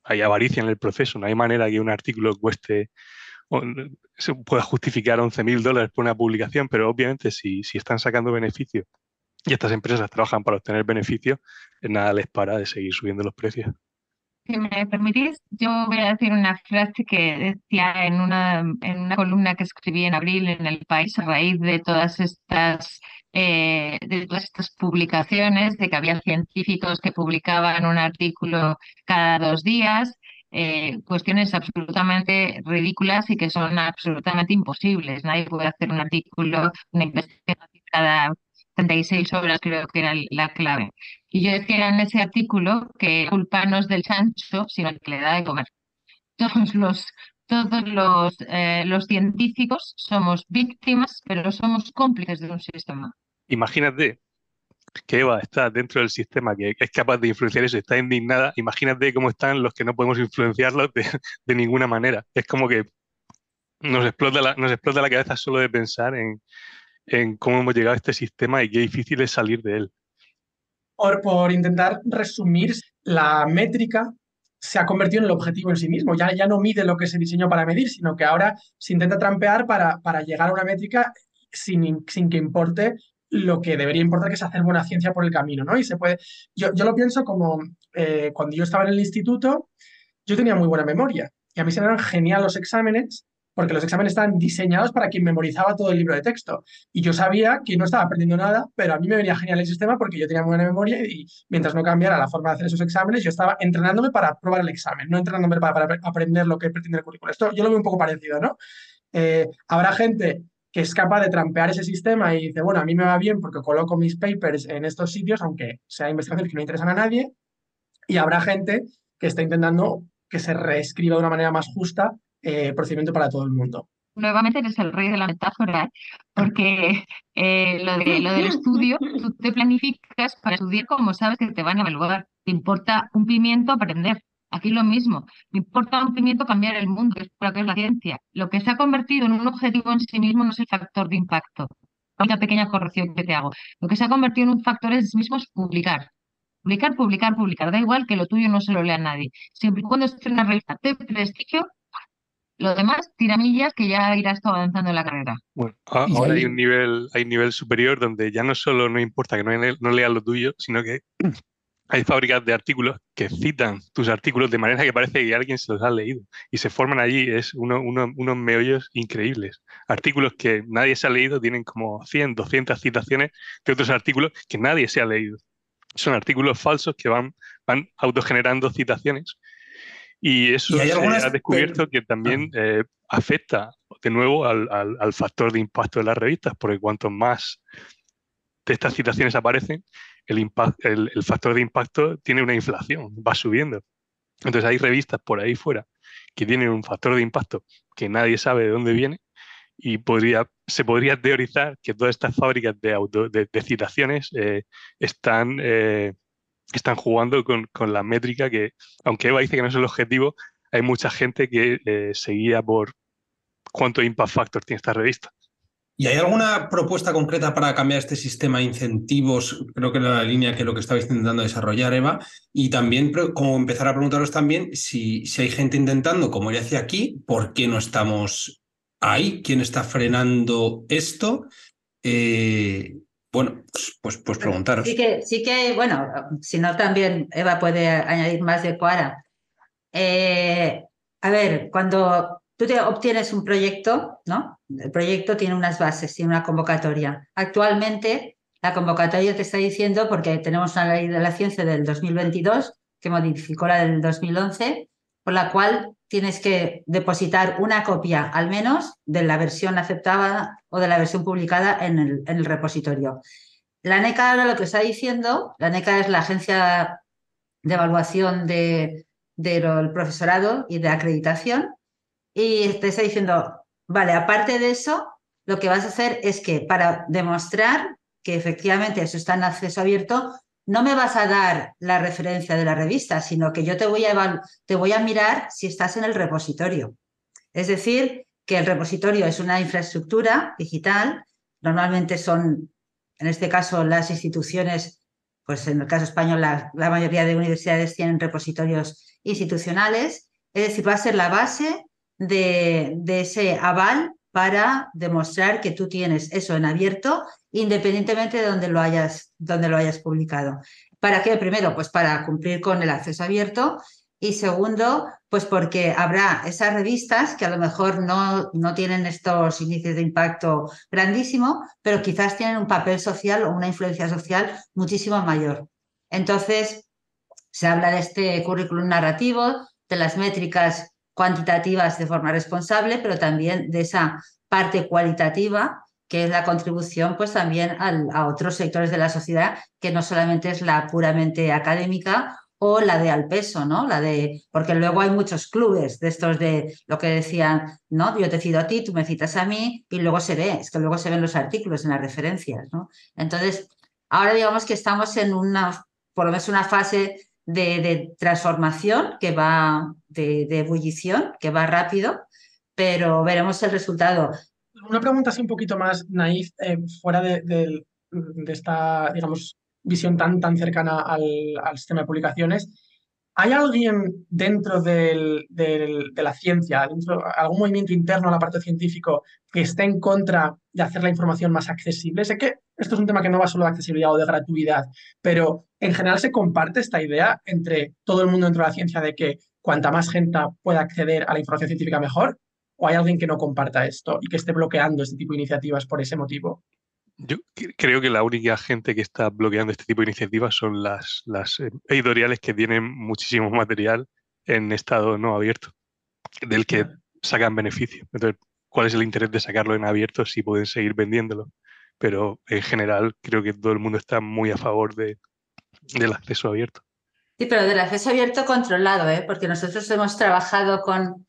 hay avaricia en el proceso, no hay manera que un artículo cueste se pueda justificar 11.000 dólares por una publicación, pero obviamente si, si están sacando beneficios y estas empresas trabajan para obtener beneficios, nada les para de seguir subiendo los precios. Si me permitís, yo voy a decir una frase que decía en una, en una columna que escribí en abril en El País a raíz de todas estas eh, de todas estas publicaciones, de que había científicos que publicaban un artículo cada dos días, eh, cuestiones absolutamente ridículas y que son absolutamente imposibles. Nadie puede hacer un artículo, una investigación cada 36 horas, creo que era la clave. Y yo decía en ese artículo que culpa no es del chancho, sino que le da de comer. Todos los, todos los, eh, los científicos somos víctimas, pero somos cómplices de un sistema. Imagínate que Eva está dentro del sistema, que es capaz de influenciar eso, está indignada, imagínate cómo están los que no podemos influenciarlos de, ninguna manera. Es como que nos explota, nos explota la cabeza solo de pensar en, en cómo hemos llegado a este sistema y qué difícil es salir de él. Por, por intentar resumir, la métrica se ha convertido en el objetivo en sí mismo. Ya, ya no mide lo que se diseñó para medir, sino que ahora se intenta trampear para, para llegar a una métrica sin, sin que importe lo que debería importar, que es hacer buena ciencia por el camino, ¿no? Y se puede, yo, yo lo pienso como eh, cuando yo estaba en el instituto, yo tenía muy buena memoria y a mí se me eran genial los exámenes porque los exámenes estaban diseñados para quien memorizaba todo el libro de texto. Y yo sabía que no estaba aprendiendo nada, pero a mí me venía genial el sistema porque yo tenía buena memoria y mientras no cambiara la forma de hacer esos exámenes, yo estaba entrenándome para probar el examen, no entrenándome para, aprender lo que pretende el currículo. Esto yo lo veo un poco parecido, ¿no? Eh, habrá gente que es capaz de trampear ese sistema y dice, bueno, a mí me va bien porque coloco mis papers en estos sitios, aunque sea investigaciones que no interesan a nadie, y habrá gente que está intentando que se reescriba de una manera más justa eh, procedimiento para todo el mundo. Nuevamente eres el rey de la metáfora, porque eh, lo, de, lo del estudio, tú te planificas para estudiar como sabes que te van a evaluar. Te importa un pimiento aprender. Aquí lo mismo. Me importa un pimiento cambiar el mundo, que es lo que es la ciencia. Lo que se ha convertido en un objetivo en sí mismo no es el factor de impacto. Una pequeña corrección que te hago. Lo que se ha convertido en un factor en sí mismo es publicar. Publicar, publicar, publicar. Da igual que lo tuyo no se lo lea nadie. Siempre y cuando esté en una revista de prestigio, lo demás, tiramillas que ya irás todo avanzando en la carrera. Bueno, ahora hay un nivel, hay un nivel superior donde ya no solo no importa que no, no leas lo tuyo, sino que hay fábricas de artículos que citan tus artículos de manera que parece que alguien se los ha leído y se forman allí, es unos meollos increíbles. Artículos que nadie se ha leído tienen como 100, 200 citaciones de otros artículos que nadie se ha leído. Son artículos falsos que van, van autogenerando citaciones y eso se ha descubierto que también ah. eh, afecta de nuevo al, al factor de impacto de las revistas, porque cuanto más de estas citaciones aparecen, el, el, factor de impacto tiene una inflación, va subiendo. Entonces hay revistas por ahí fuera que tienen un factor de impacto que nadie sabe de dónde viene y podría, se podría teorizar que todas estas fábricas de, auto, de, citaciones eh, están, eh, están jugando con, con, la métrica que, aunque Eva dice que no es el objetivo, hay mucha gente que eh, seguía por cuánto impact factor tiene esta revista. ¿Y hay alguna propuesta concreta para cambiar este sistema de incentivos? Creo que era la línea que lo que estabais intentando desarrollar, Eva. Y también, como empezar a preguntaros también si, si hay gente intentando, como ya decía aquí, ¿por qué no estamos ahí? ¿Quién está frenando esto? Eh, bueno, pues, pues, preguntaros. Sí que, sí que, bueno, si no también Eva puede añadir más de Cuara. Eh, a ver, cuando tú te obtienes un proyecto, ¿no? El proyecto tiene unas bases, tiene una convocatoria. Actualmente, la convocatoria te está diciendo, porque tenemos una ley de la ciencia del 2022 que modificó la del 2011, por la cual tienes que depositar una copia al menos de la versión aceptada o de la versión publicada en el, repositorio. La NECA ahora lo que está diciendo, la NECA es la agencia de evaluación de, del profesorado y de acreditación, y te está diciendo, vale, aparte de eso, lo que vas a hacer es que para demostrar que efectivamente eso está en acceso abierto, no me vas a dar la referencia de la revista, sino que yo te voy a, te voy a mirar si estás en el repositorio. Es decir, que el repositorio es una infraestructura digital, normalmente son, en este caso, las instituciones, pues en el caso español, la, mayoría de universidades tienen repositorios institucionales, es decir, va a ser la base de ese aval para demostrar que tú tienes eso en abierto, independientemente de donde lo hayas, donde lo hayas publicado. ¿Para qué? Primero, pues para cumplir con el acceso abierto y segundo, pues porque habrá esas revistas que a lo mejor no, no tienen estos índices de impacto grandísimo, pero quizás tienen un papel social o una influencia social muchísimo mayor. Entonces, se habla de este currículum narrativo, de las métricas cuantitativas de forma responsable, pero también de esa parte cualitativa que es la contribución pues también a otros sectores de la sociedad, que no solamente es la puramente académica o la de al peso, ¿no? La de, porque luego hay muchos clubes de estos de lo que decían, ¿no? Yo te cito a ti, tú me citas a mí, y luego se ve, es que luego se ven los artículos en las referencias, ¿no? Entonces, ahora digamos que estamos en una, por lo menos una fase de, transformación que va, de, ebullición, que va rápido, pero veremos el resultado. Una pregunta así un poquito más naif, eh, fuera de, esta, digamos, visión tan, tan cercana al, sistema de publicaciones. ¿Hay alguien dentro del, de la ciencia, algún movimiento interno a la parte científico que esté en contra de hacer la información más accesible? Sé que esto es un tema que no va solo de accesibilidad o de gratuidad, pero en general se comparte esta idea entre todo el mundo dentro de la ciencia de que cuanta más gente pueda acceder a la información científica mejor, o hay alguien que no comparta esto y que esté bloqueando este tipo de iniciativas por ese motivo? Yo creo que la única gente que está bloqueando este tipo de iniciativas son las, las eh, editoriales que tienen muchísimo material en estado no abierto, del que sacan beneficio. Entonces, ¿cuál es el interés de sacarlo en abierto si pueden seguir vendiéndolo? Pero en general creo que todo el mundo está muy a favor de, del acceso abierto. Sí, pero del acceso abierto controlado, ¿eh? porque nosotros hemos trabajado con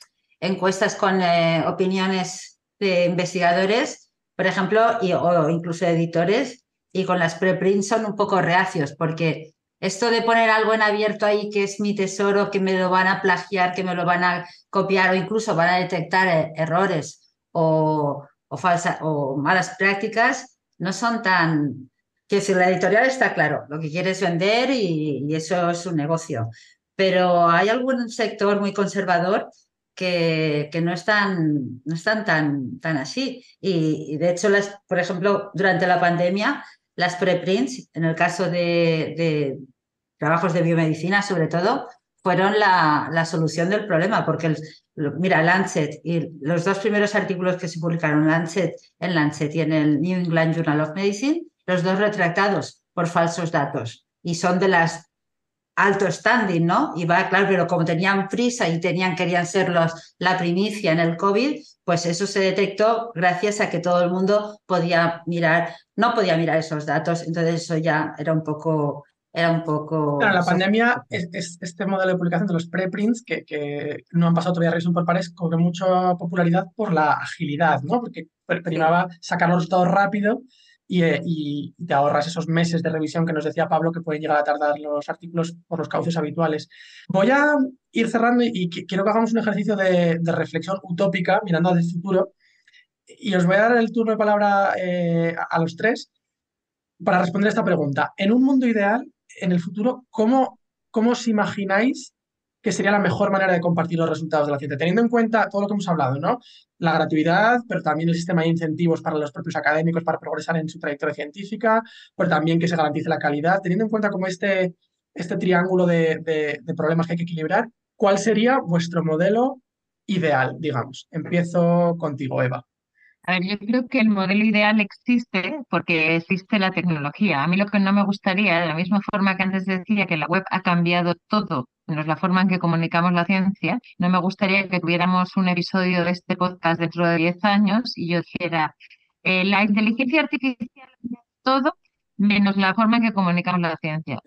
encuestas con eh, opiniones de investigadores por ejemplo, y, o incluso editores, y con las preprints son un poco reacios, porque esto de poner algo en abierto ahí que es mi tesoro, que me lo van a plagiar, que me lo van a copiar o incluso van a detectar eh, errores o, o, o malas prácticas, no son tan... Que si la editorial está claro, lo que quiere es vender y, y eso es un negocio. Pero hay algún sector muy conservador que, que no, están, no están tan, tan así. Y, de hecho, las, por ejemplo, durante la pandemia, las preprints, en el caso de, trabajos de biomedicina sobre todo, fueron la, la solución del problema, porque el, mira, Lancet y los dos primeros artículos que se publicaron Lancet, en Lancet y en el New England Journal of Medicine, los dos retractados por falsos datos. Y son de las alto standing, ¿no? Y va, claro, pero como tenían prisa y tenían, querían ser los, la primicia en el COVID, pues eso se detectó gracias a que todo el mundo podía mirar, no podía mirar esos datos, entonces eso ya era un poco... Era un poco... Claro, la pandemia, es, este modelo de publicación de los preprints, que, que no han pasado todavía revisión por pares, cobró mucha popularidad por la agilidad, ¿no? Porque primaba sacar los resultados rápido eh, y, te ahorras esos meses de revisión que nos decía Pablo que pueden llegar a tardar los artículos por los cauces habituales. Voy a ir cerrando y, quiero que hagamos un ejercicio de, reflexión utópica mirando al futuro y os voy a dar el turno de palabra eh, a los tres para responder esta pregunta. En un mundo ideal, en el futuro, ¿cómo, cómo os imagináis que sería la mejor manera de compartir los resultados de la ciencia, teniendo en cuenta todo lo que hemos hablado, ¿no? La gratuidad, pero también el sistema de incentivos para los propios académicos para progresar en su trayectoria científica, pero también que se garantice la calidad, teniendo en cuenta como este, este triángulo de, problemas que hay que equilibrar, ¿cuál sería vuestro modelo ideal, digamos? Empiezo contigo, Eva. A ver, yo creo que el modelo ideal existe porque existe la tecnología. A mí lo que no me gustaría, de la misma forma que antes decía que la web ha cambiado todo es la forma en que comunicamos la ciencia. No me gustaría que tuviéramos un episodio de este podcast dentro de 10 años y yo dijera, eh, la inteligencia artificial todo menos la forma en que comunicamos la ciencia.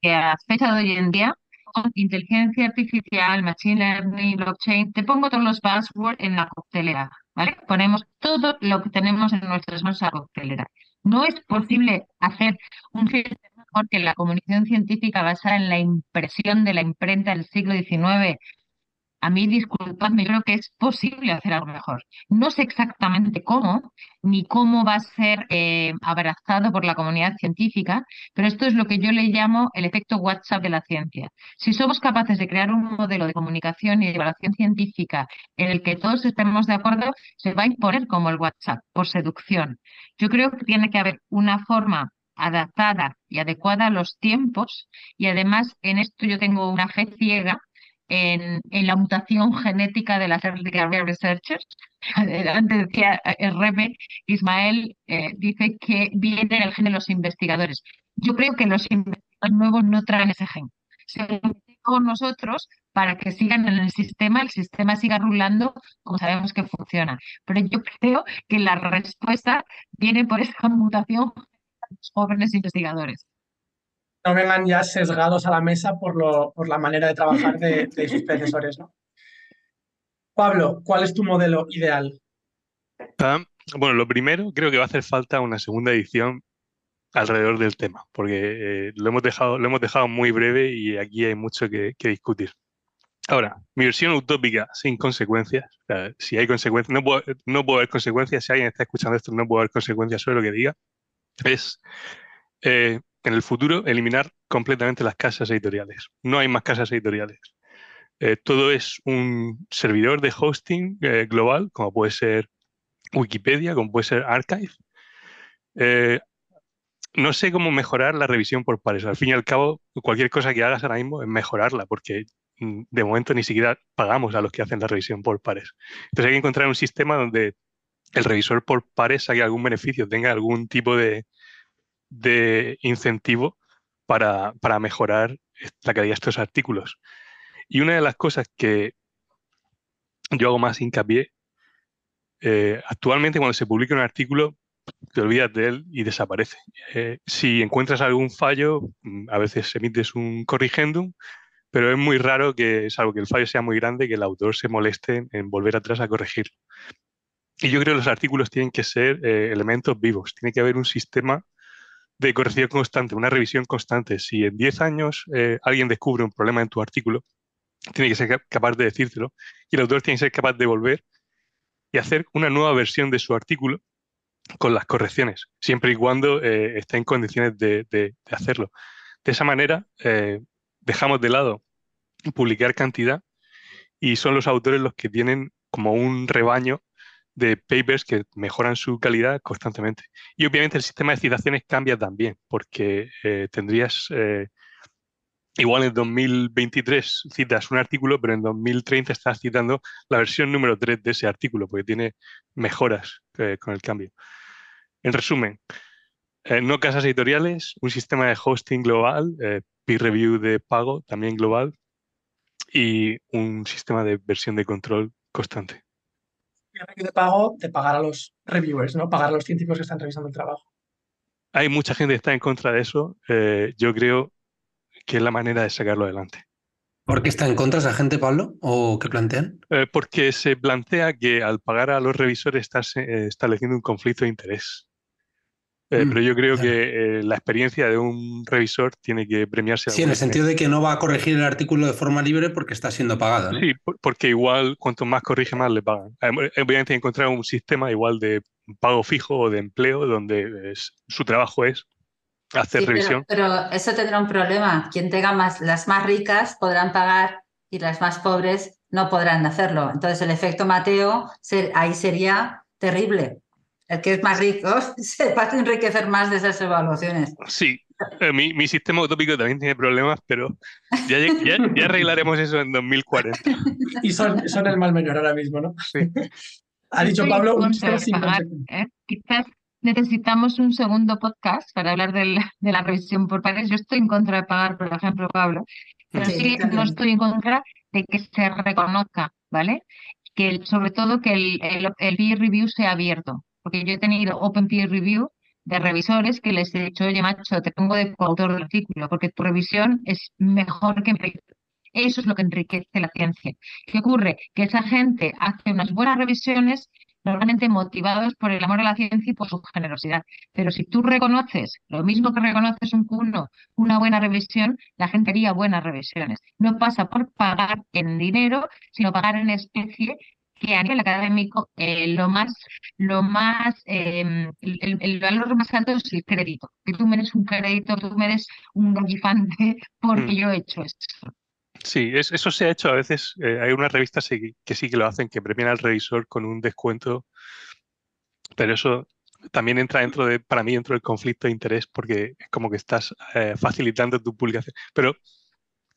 Que a fecha de hoy en día, inteligencia artificial, machine learning, blockchain, te pongo todos los buzzwords en la coctelera, ¿vale? Ponemos todo lo que tenemos en nuestras manos a coctelera. No es posible hacer un porque la comunicación científica basada en la impresión de la imprenta del siglo XIX a mí, disculpadme, creo que es posible hacer algo mejor. No sé exactamente cómo, ni cómo va a ser eh, abrazado por la comunidad científica, pero esto es lo que yo le llamo el efecto WhatsApp de la ciencia. Si somos capaces de crear un modelo de comunicación y de evaluación científica en el que todos estemos de acuerdo, se va a imponer como el WhatsApp, por seducción. Yo creo que tiene que haber una forma adaptada y adecuada a los tiempos y además en esto yo tengo una fe ciega en, la mutación genética de las Early Career Researchers. Antes decía eh, Rebe, Ismael eh, dice que viene el gen de los investigadores. Yo creo que los investigadores nuevos no traen ese gen. Se con nosotros para que sigan en el sistema, el sistema siga rulando como sabemos que funciona. Pero yo creo que la respuesta viene por esa mutación de los jóvenes investigadores no vengan ya sesgados a la mesa por, lo, por la manera de trabajar de, sus predecesores. ¿no? Pablo, ¿cuál es tu modelo ideal? Bueno, lo primero, creo que va a hacer falta una segunda edición alrededor del tema, porque eh, lo, hemos dejado, lo hemos dejado muy breve y aquí hay mucho que, discutir. Ahora, mi versión utópica sin consecuencias, si hay consecuencias, no puedo, no puedo haber consecuencias, si alguien está escuchando esto, no puedo haber consecuencias sobre lo que diga, es eh, en el futuro eliminar completamente las casas editoriales. No hay más casas editoriales. Eh, todo es un servidor de hosting eh, global, como puede ser Wikipedia, como puede ser Archive. Eh, no sé cómo mejorar la revisión por pares. Al fin y al cabo, cualquier cosa que hagas ahora mismo es mejorarla, porque mm, de momento ni siquiera pagamos a los que hacen la revisión por pares. Entonces hay que encontrar un sistema donde el revisor por pares saque algún beneficio, tenga algún tipo de, de incentivo para, mejorar la calidad de estos artículos. Y una de las cosas que yo hago más hincapié, eh, actualmente cuando se publica un artículo, te olvidas de él y desaparece. Eh, si encuentras algún fallo, mm, a veces emites un corrigendum, pero es muy raro que, salvo que el fallo sea muy grande, que el autor se moleste en volver atrás a corregirlo. Y yo creo que los artículos tienen que ser eh, elementos vivos, tiene que haber un sistema de corrección constante, una revisión constante. Si en 10 años eh, alguien descubre un problema en tu artículo, tiene que ser capaz de decírtelo y el autor tiene que ser capaz de volver y hacer una nueva versión de su artículo con las correcciones, siempre y cuando eh, esté en condiciones de, hacerlo. De esa manera, eh, dejamos de lado publicar cantidad y son los autores los que tienen como un rebaño de papers que mejoran su calidad constantemente. Y obviamente el sistema de citaciones cambia también, porque eh, tendrías, eh, igual en 2023 citas un artículo, pero en 2030 estás citando la versión número 3 de ese artículo, porque tiene mejoras eh, con el cambio. En resumen, no casas editoriales, un sistema de hosting global, peer review de pago también global y un sistema de versión de control constante de pago de pagar a los reviewers, ¿no? Pagar a los científicos que están revisando el trabajo. Hay mucha gente que está en contra de eso. Eh, yo creo que es la manera de sacarlo adelante. ¿Por qué está en contra esa gente, Pablo? ¿O qué plantean? Eh, porque se plantea que al pagar a los revisores estás eh, estableciendo un conflicto de interés. Eh, mm, pero yo creo que eh, la experiencia de un revisor tiene que premiarse. Sí, en el sentido de que no va a corregir el artículo de forma libre porque está siendo pagado. Sí, porque igual cuanto más corrige, más le pagan. Eh, obviamente encontrar un sistema igual de pago fijo o de empleo donde su trabajo es hacer revisión. Pero, eso tendrá un problema. Quien tenga más, las más ricas podrán pagar y las más pobres no podrán hacerlo. Entonces el efecto Mateo ahí sería terrible el que es más rico se va a enriquecer más de esas evaluaciones. Sí, eh, mi, sistema utópico también tiene problemas, pero ya, ya, arreglaremos eso en 2040. Y son, son, el mal menor ahora mismo, ¿no? Sí. Ha dicho Pablo un ¿eh? Quizás necesitamos un segundo podcast para hablar de la revisión por pares. Yo estoy en contra de pagar, por ejemplo, Pablo, pero sí, no estoy en contra de que se reconozca, ¿vale? Que sobre todo que el, el, el peer review sea abierto porque yo he tenido Open Peer Review de revisores que les he dicho, oye, macho, te pongo de coautor del artículo, porque tu revisión es mejor que mi Eso es lo que enriquece la ciencia. ¿Qué ocurre? Que esa gente hace unas buenas revisiones normalmente motivados por el amor a la ciencia y por su generosidad. Pero si tú reconoces, lo mismo que reconoces un cuno, una buena revisión, la gente haría buenas revisiones. No pasa por pagar en dinero, sino pagar en especie que a nivel académico eh, lo más, lo más, em, el, valor más alto es el crédito. Que tú me des un crédito, tú me des un gallifante porque mm. yo he hecho esto. Sí, eso se ha hecho a veces. Eh, hay unas revistas que sí que lo hacen, que premian al revisor con un descuento, pero eso también entra dentro de, para mí, dentro del conflicto de interés, porque es como que estás eh, facilitando tu publicación. Pero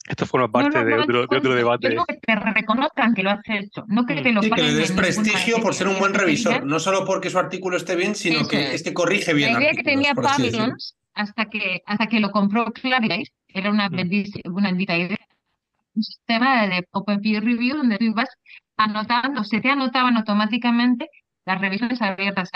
esto forma parte de, otro, de, otro, debate. Que te reconozcan que lo has hecho, no que te lo sí, que le des prestigio por ser un buen revisor, no solo porque su artículo esté bien, sino que es. que corrige bien. La idea que tenía Pavlons hasta que, hasta que lo compró Clarivate era una, mm. una bendita idea un sistema de Open Peer Review donde tú ibas anotando, se te anotaban automáticamente las revisiones abiertas.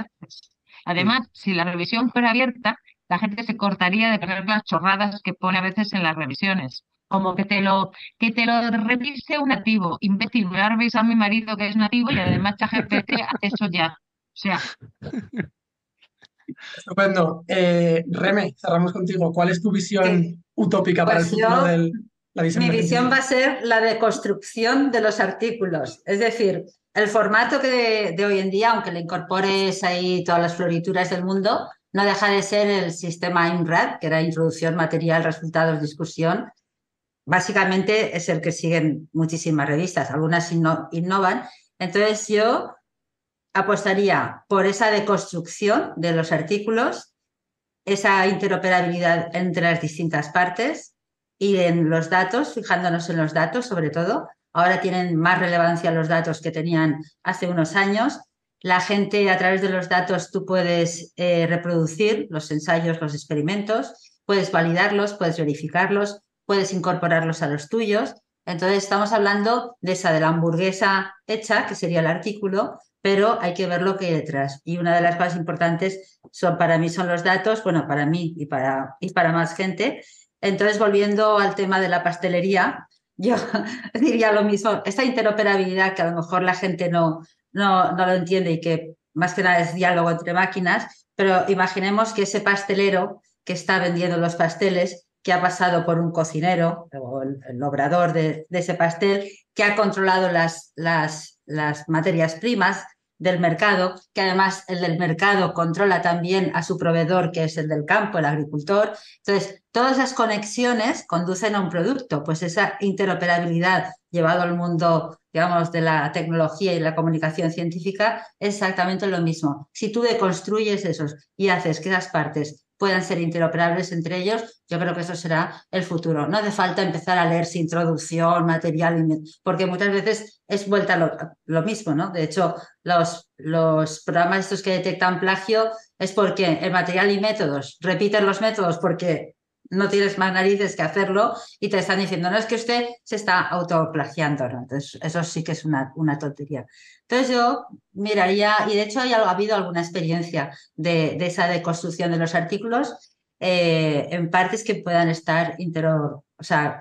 Además, si la revisión fuera abierta, la gente se cortaría de poner las chorradas que pone a veces en las revisiones. Como que te lo, que te lo revise un nativo. Imbécil, me a revisar a mi marido que es nativo y además ChatGPT hace eso ya. O sea. Estupendo. Eh, Reme, cerramos contigo. ¿Cuál es tu visión utópica para el pues futuro del, mi visión va a ser la de construcción de los artículos. Es decir, el formato que de, hoy en día, aunque le incorpores ahí todas las florituras del mundo, no deja de ser el sistema INRAD, que era introducción, material, resultados, discusión. Básicamente es el que siguen muchísimas revistas, algunas innovan. Entonces yo apostaría por esa deconstrucción de los artículos, esa interoperabilidad entre las distintas partes, y en los datos, fijándonos en los datos sobre todo. Ahora tienen más relevancia los datos que tenían hace unos años. La gente a través de los datos tú puedes eh, reproducir los ensayos, los experimentos, puedes validarlos, puedes verificarlos, puedes incorporarlos a los tuyos. Entonces estamos hablando de esa de la hamburguesa hecha, que sería el artículo, pero hay que ver lo que hay detrás. Y una de las cosas importantes son para mí son los datos, bueno, para mí y para, y para más gente, entonces, volviendo al tema de la pastelería, yo diría lo mismo, esta interoperabilidad que a lo mejor la gente no, no, no lo entiende y que más que nada es diálogo entre máquinas, pero imaginemos que ese pastelero que está vendiendo los pasteles, que ha pasado por un cocinero o el, obrador de, ese pastel, que ha controlado las, las, las materias primas, del mercado, que además el del mercado controla también a su proveedor, que es el del campo, el agricultor. Entonces, todas esas conexiones conducen a un producto, pues esa interoperabilidad llevado al mundo, digamos, de la tecnología y la comunicación científica es exactamente lo mismo. Si tú deconstruyes esos y haces que esas partes puedan ser interoperables entre ellos, yo creo que eso será el futuro. No hace falta empezar a leerse introducción, material, porque muchas veces es vuelta lo, lo mismo, ¿no? De hecho, los, los programas estos que detectan plagio es porque el material y métodos repiten los métodos porque no tienes más narices que hacerlo y te están diciendo, no es que usted se está autoplagiando, ¿no? Entonces, eso sí que es una, una tontería. Entonces yo miraría, y de hecho ha habido alguna experiencia de, de esa deconstrucción de los artículos eh, en partes que puedan estar o sea,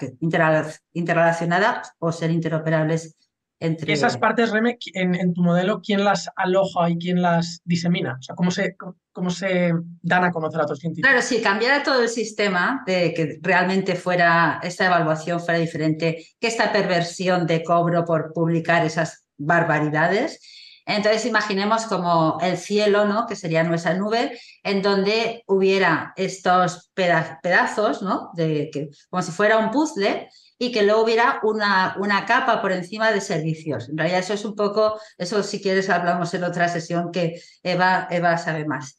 interrelacionadas o ser interoperables entre... esas partes, Reme, en, tu modelo, ¿quién las aloja y quién las disemina? O sea, ¿cómo se, cómo se dan a conocer a otros científicos? Claro, si cambiara todo el sistema, de que realmente fuera, esta evaluación fuera diferente, que esta perversión de cobro por publicar esas barbaridades, entonces imaginemos como el cielo, ¿no? que sería nuestra nube, en donde hubiera estos pedazos, ¿no? de, que, como si fuera un puzzle, y que luego hubiera una, una capa por encima de servicios. En realidad eso es un poco, eso si quieres hablamos en otra sesión que Eva, Eva sabe más,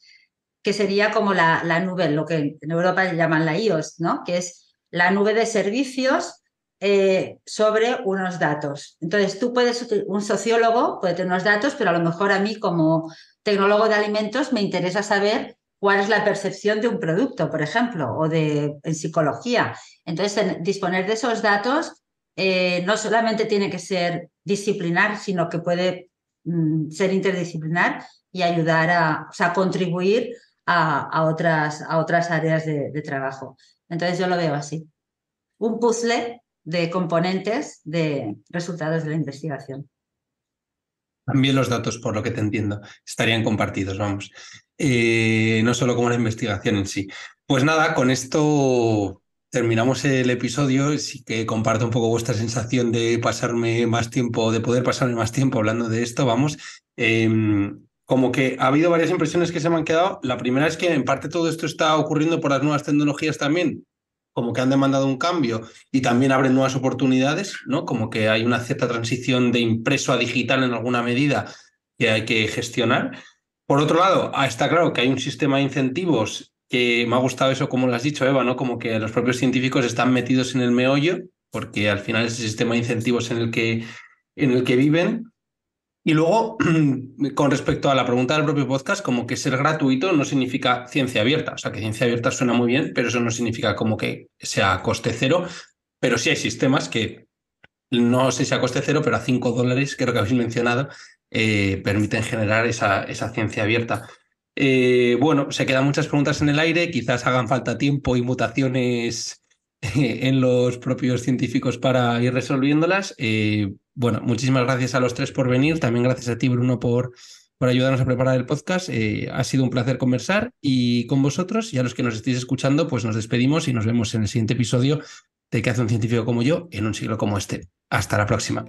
que sería como la, la nube, lo que en Europa llaman la IOS, ¿no? que es la nube de servicios eh, sobre unos datos. Entonces, tú puedes, un sociólogo puede tener unos datos, pero a lo mejor a mí como tecnólogo de alimentos me interesa saber cuál es la percepción de un producto, por ejemplo, o de en psicología. Entonces, disponer de esos datos eh, no solamente tiene que ser disciplinar, sino que puede mm, ser interdisciplinar y ayudar a, o sea, contribuir a, otras, a otras áreas de, de trabajo. Entonces, yo lo veo así. Un puzzle de componentes de resultados de la investigación. También los datos, por lo que te entiendo, estarían compartidos, vamos. Eh, no solo como la investigación en sí. Pues nada, con esto terminamos el episodio. Sí que comparto un poco vuestra sensación de pasarme más tiempo, de poder pasarme más tiempo hablando de esto, vamos. Em, como que ha habido varias impresiones que se me han quedado. La primera es que en parte todo esto está ocurriendo por las nuevas tecnologías también, como que han demandado un cambio y también abren nuevas oportunidades, ¿no? Como que hay una cierta transición de impreso a digital en alguna medida que hay que gestionar. Por otro lado, ah, está claro que hay un sistema de incentivos que me ha gustado eso, como lo has dicho, Eva, ¿no? Como que los propios científicos están metidos en el meollo, porque al final es el sistema de incentivos en el que, en el que viven. Y luego, con respecto a la pregunta del propio podcast, como que ser gratuito no significa ciencia abierta. O sea, que ciencia abierta suena muy bien, pero eso no significa como que sea coste cero. Pero sí hay sistemas que, no sé si a coste cero, pero a 5 dólares, creo que habéis mencionado, eh, permiten generar esa, esa ciencia abierta. Eh, bueno, se quedan muchas preguntas en el aire, quizás hagan falta tiempo y mutaciones en los propios científicos para ir resolviéndolas. Eh, bueno, muchísimas gracias a los tres por venir. También gracias a ti, Bruno, por, por ayudarnos a preparar el podcast. Eh, ha sido un placer conversar y con vosotros y a los que nos estéis escuchando, pues nos despedimos y nos vemos en el siguiente episodio de ¿Qué hace un científico como yo en un siglo como este? Hasta la próxima.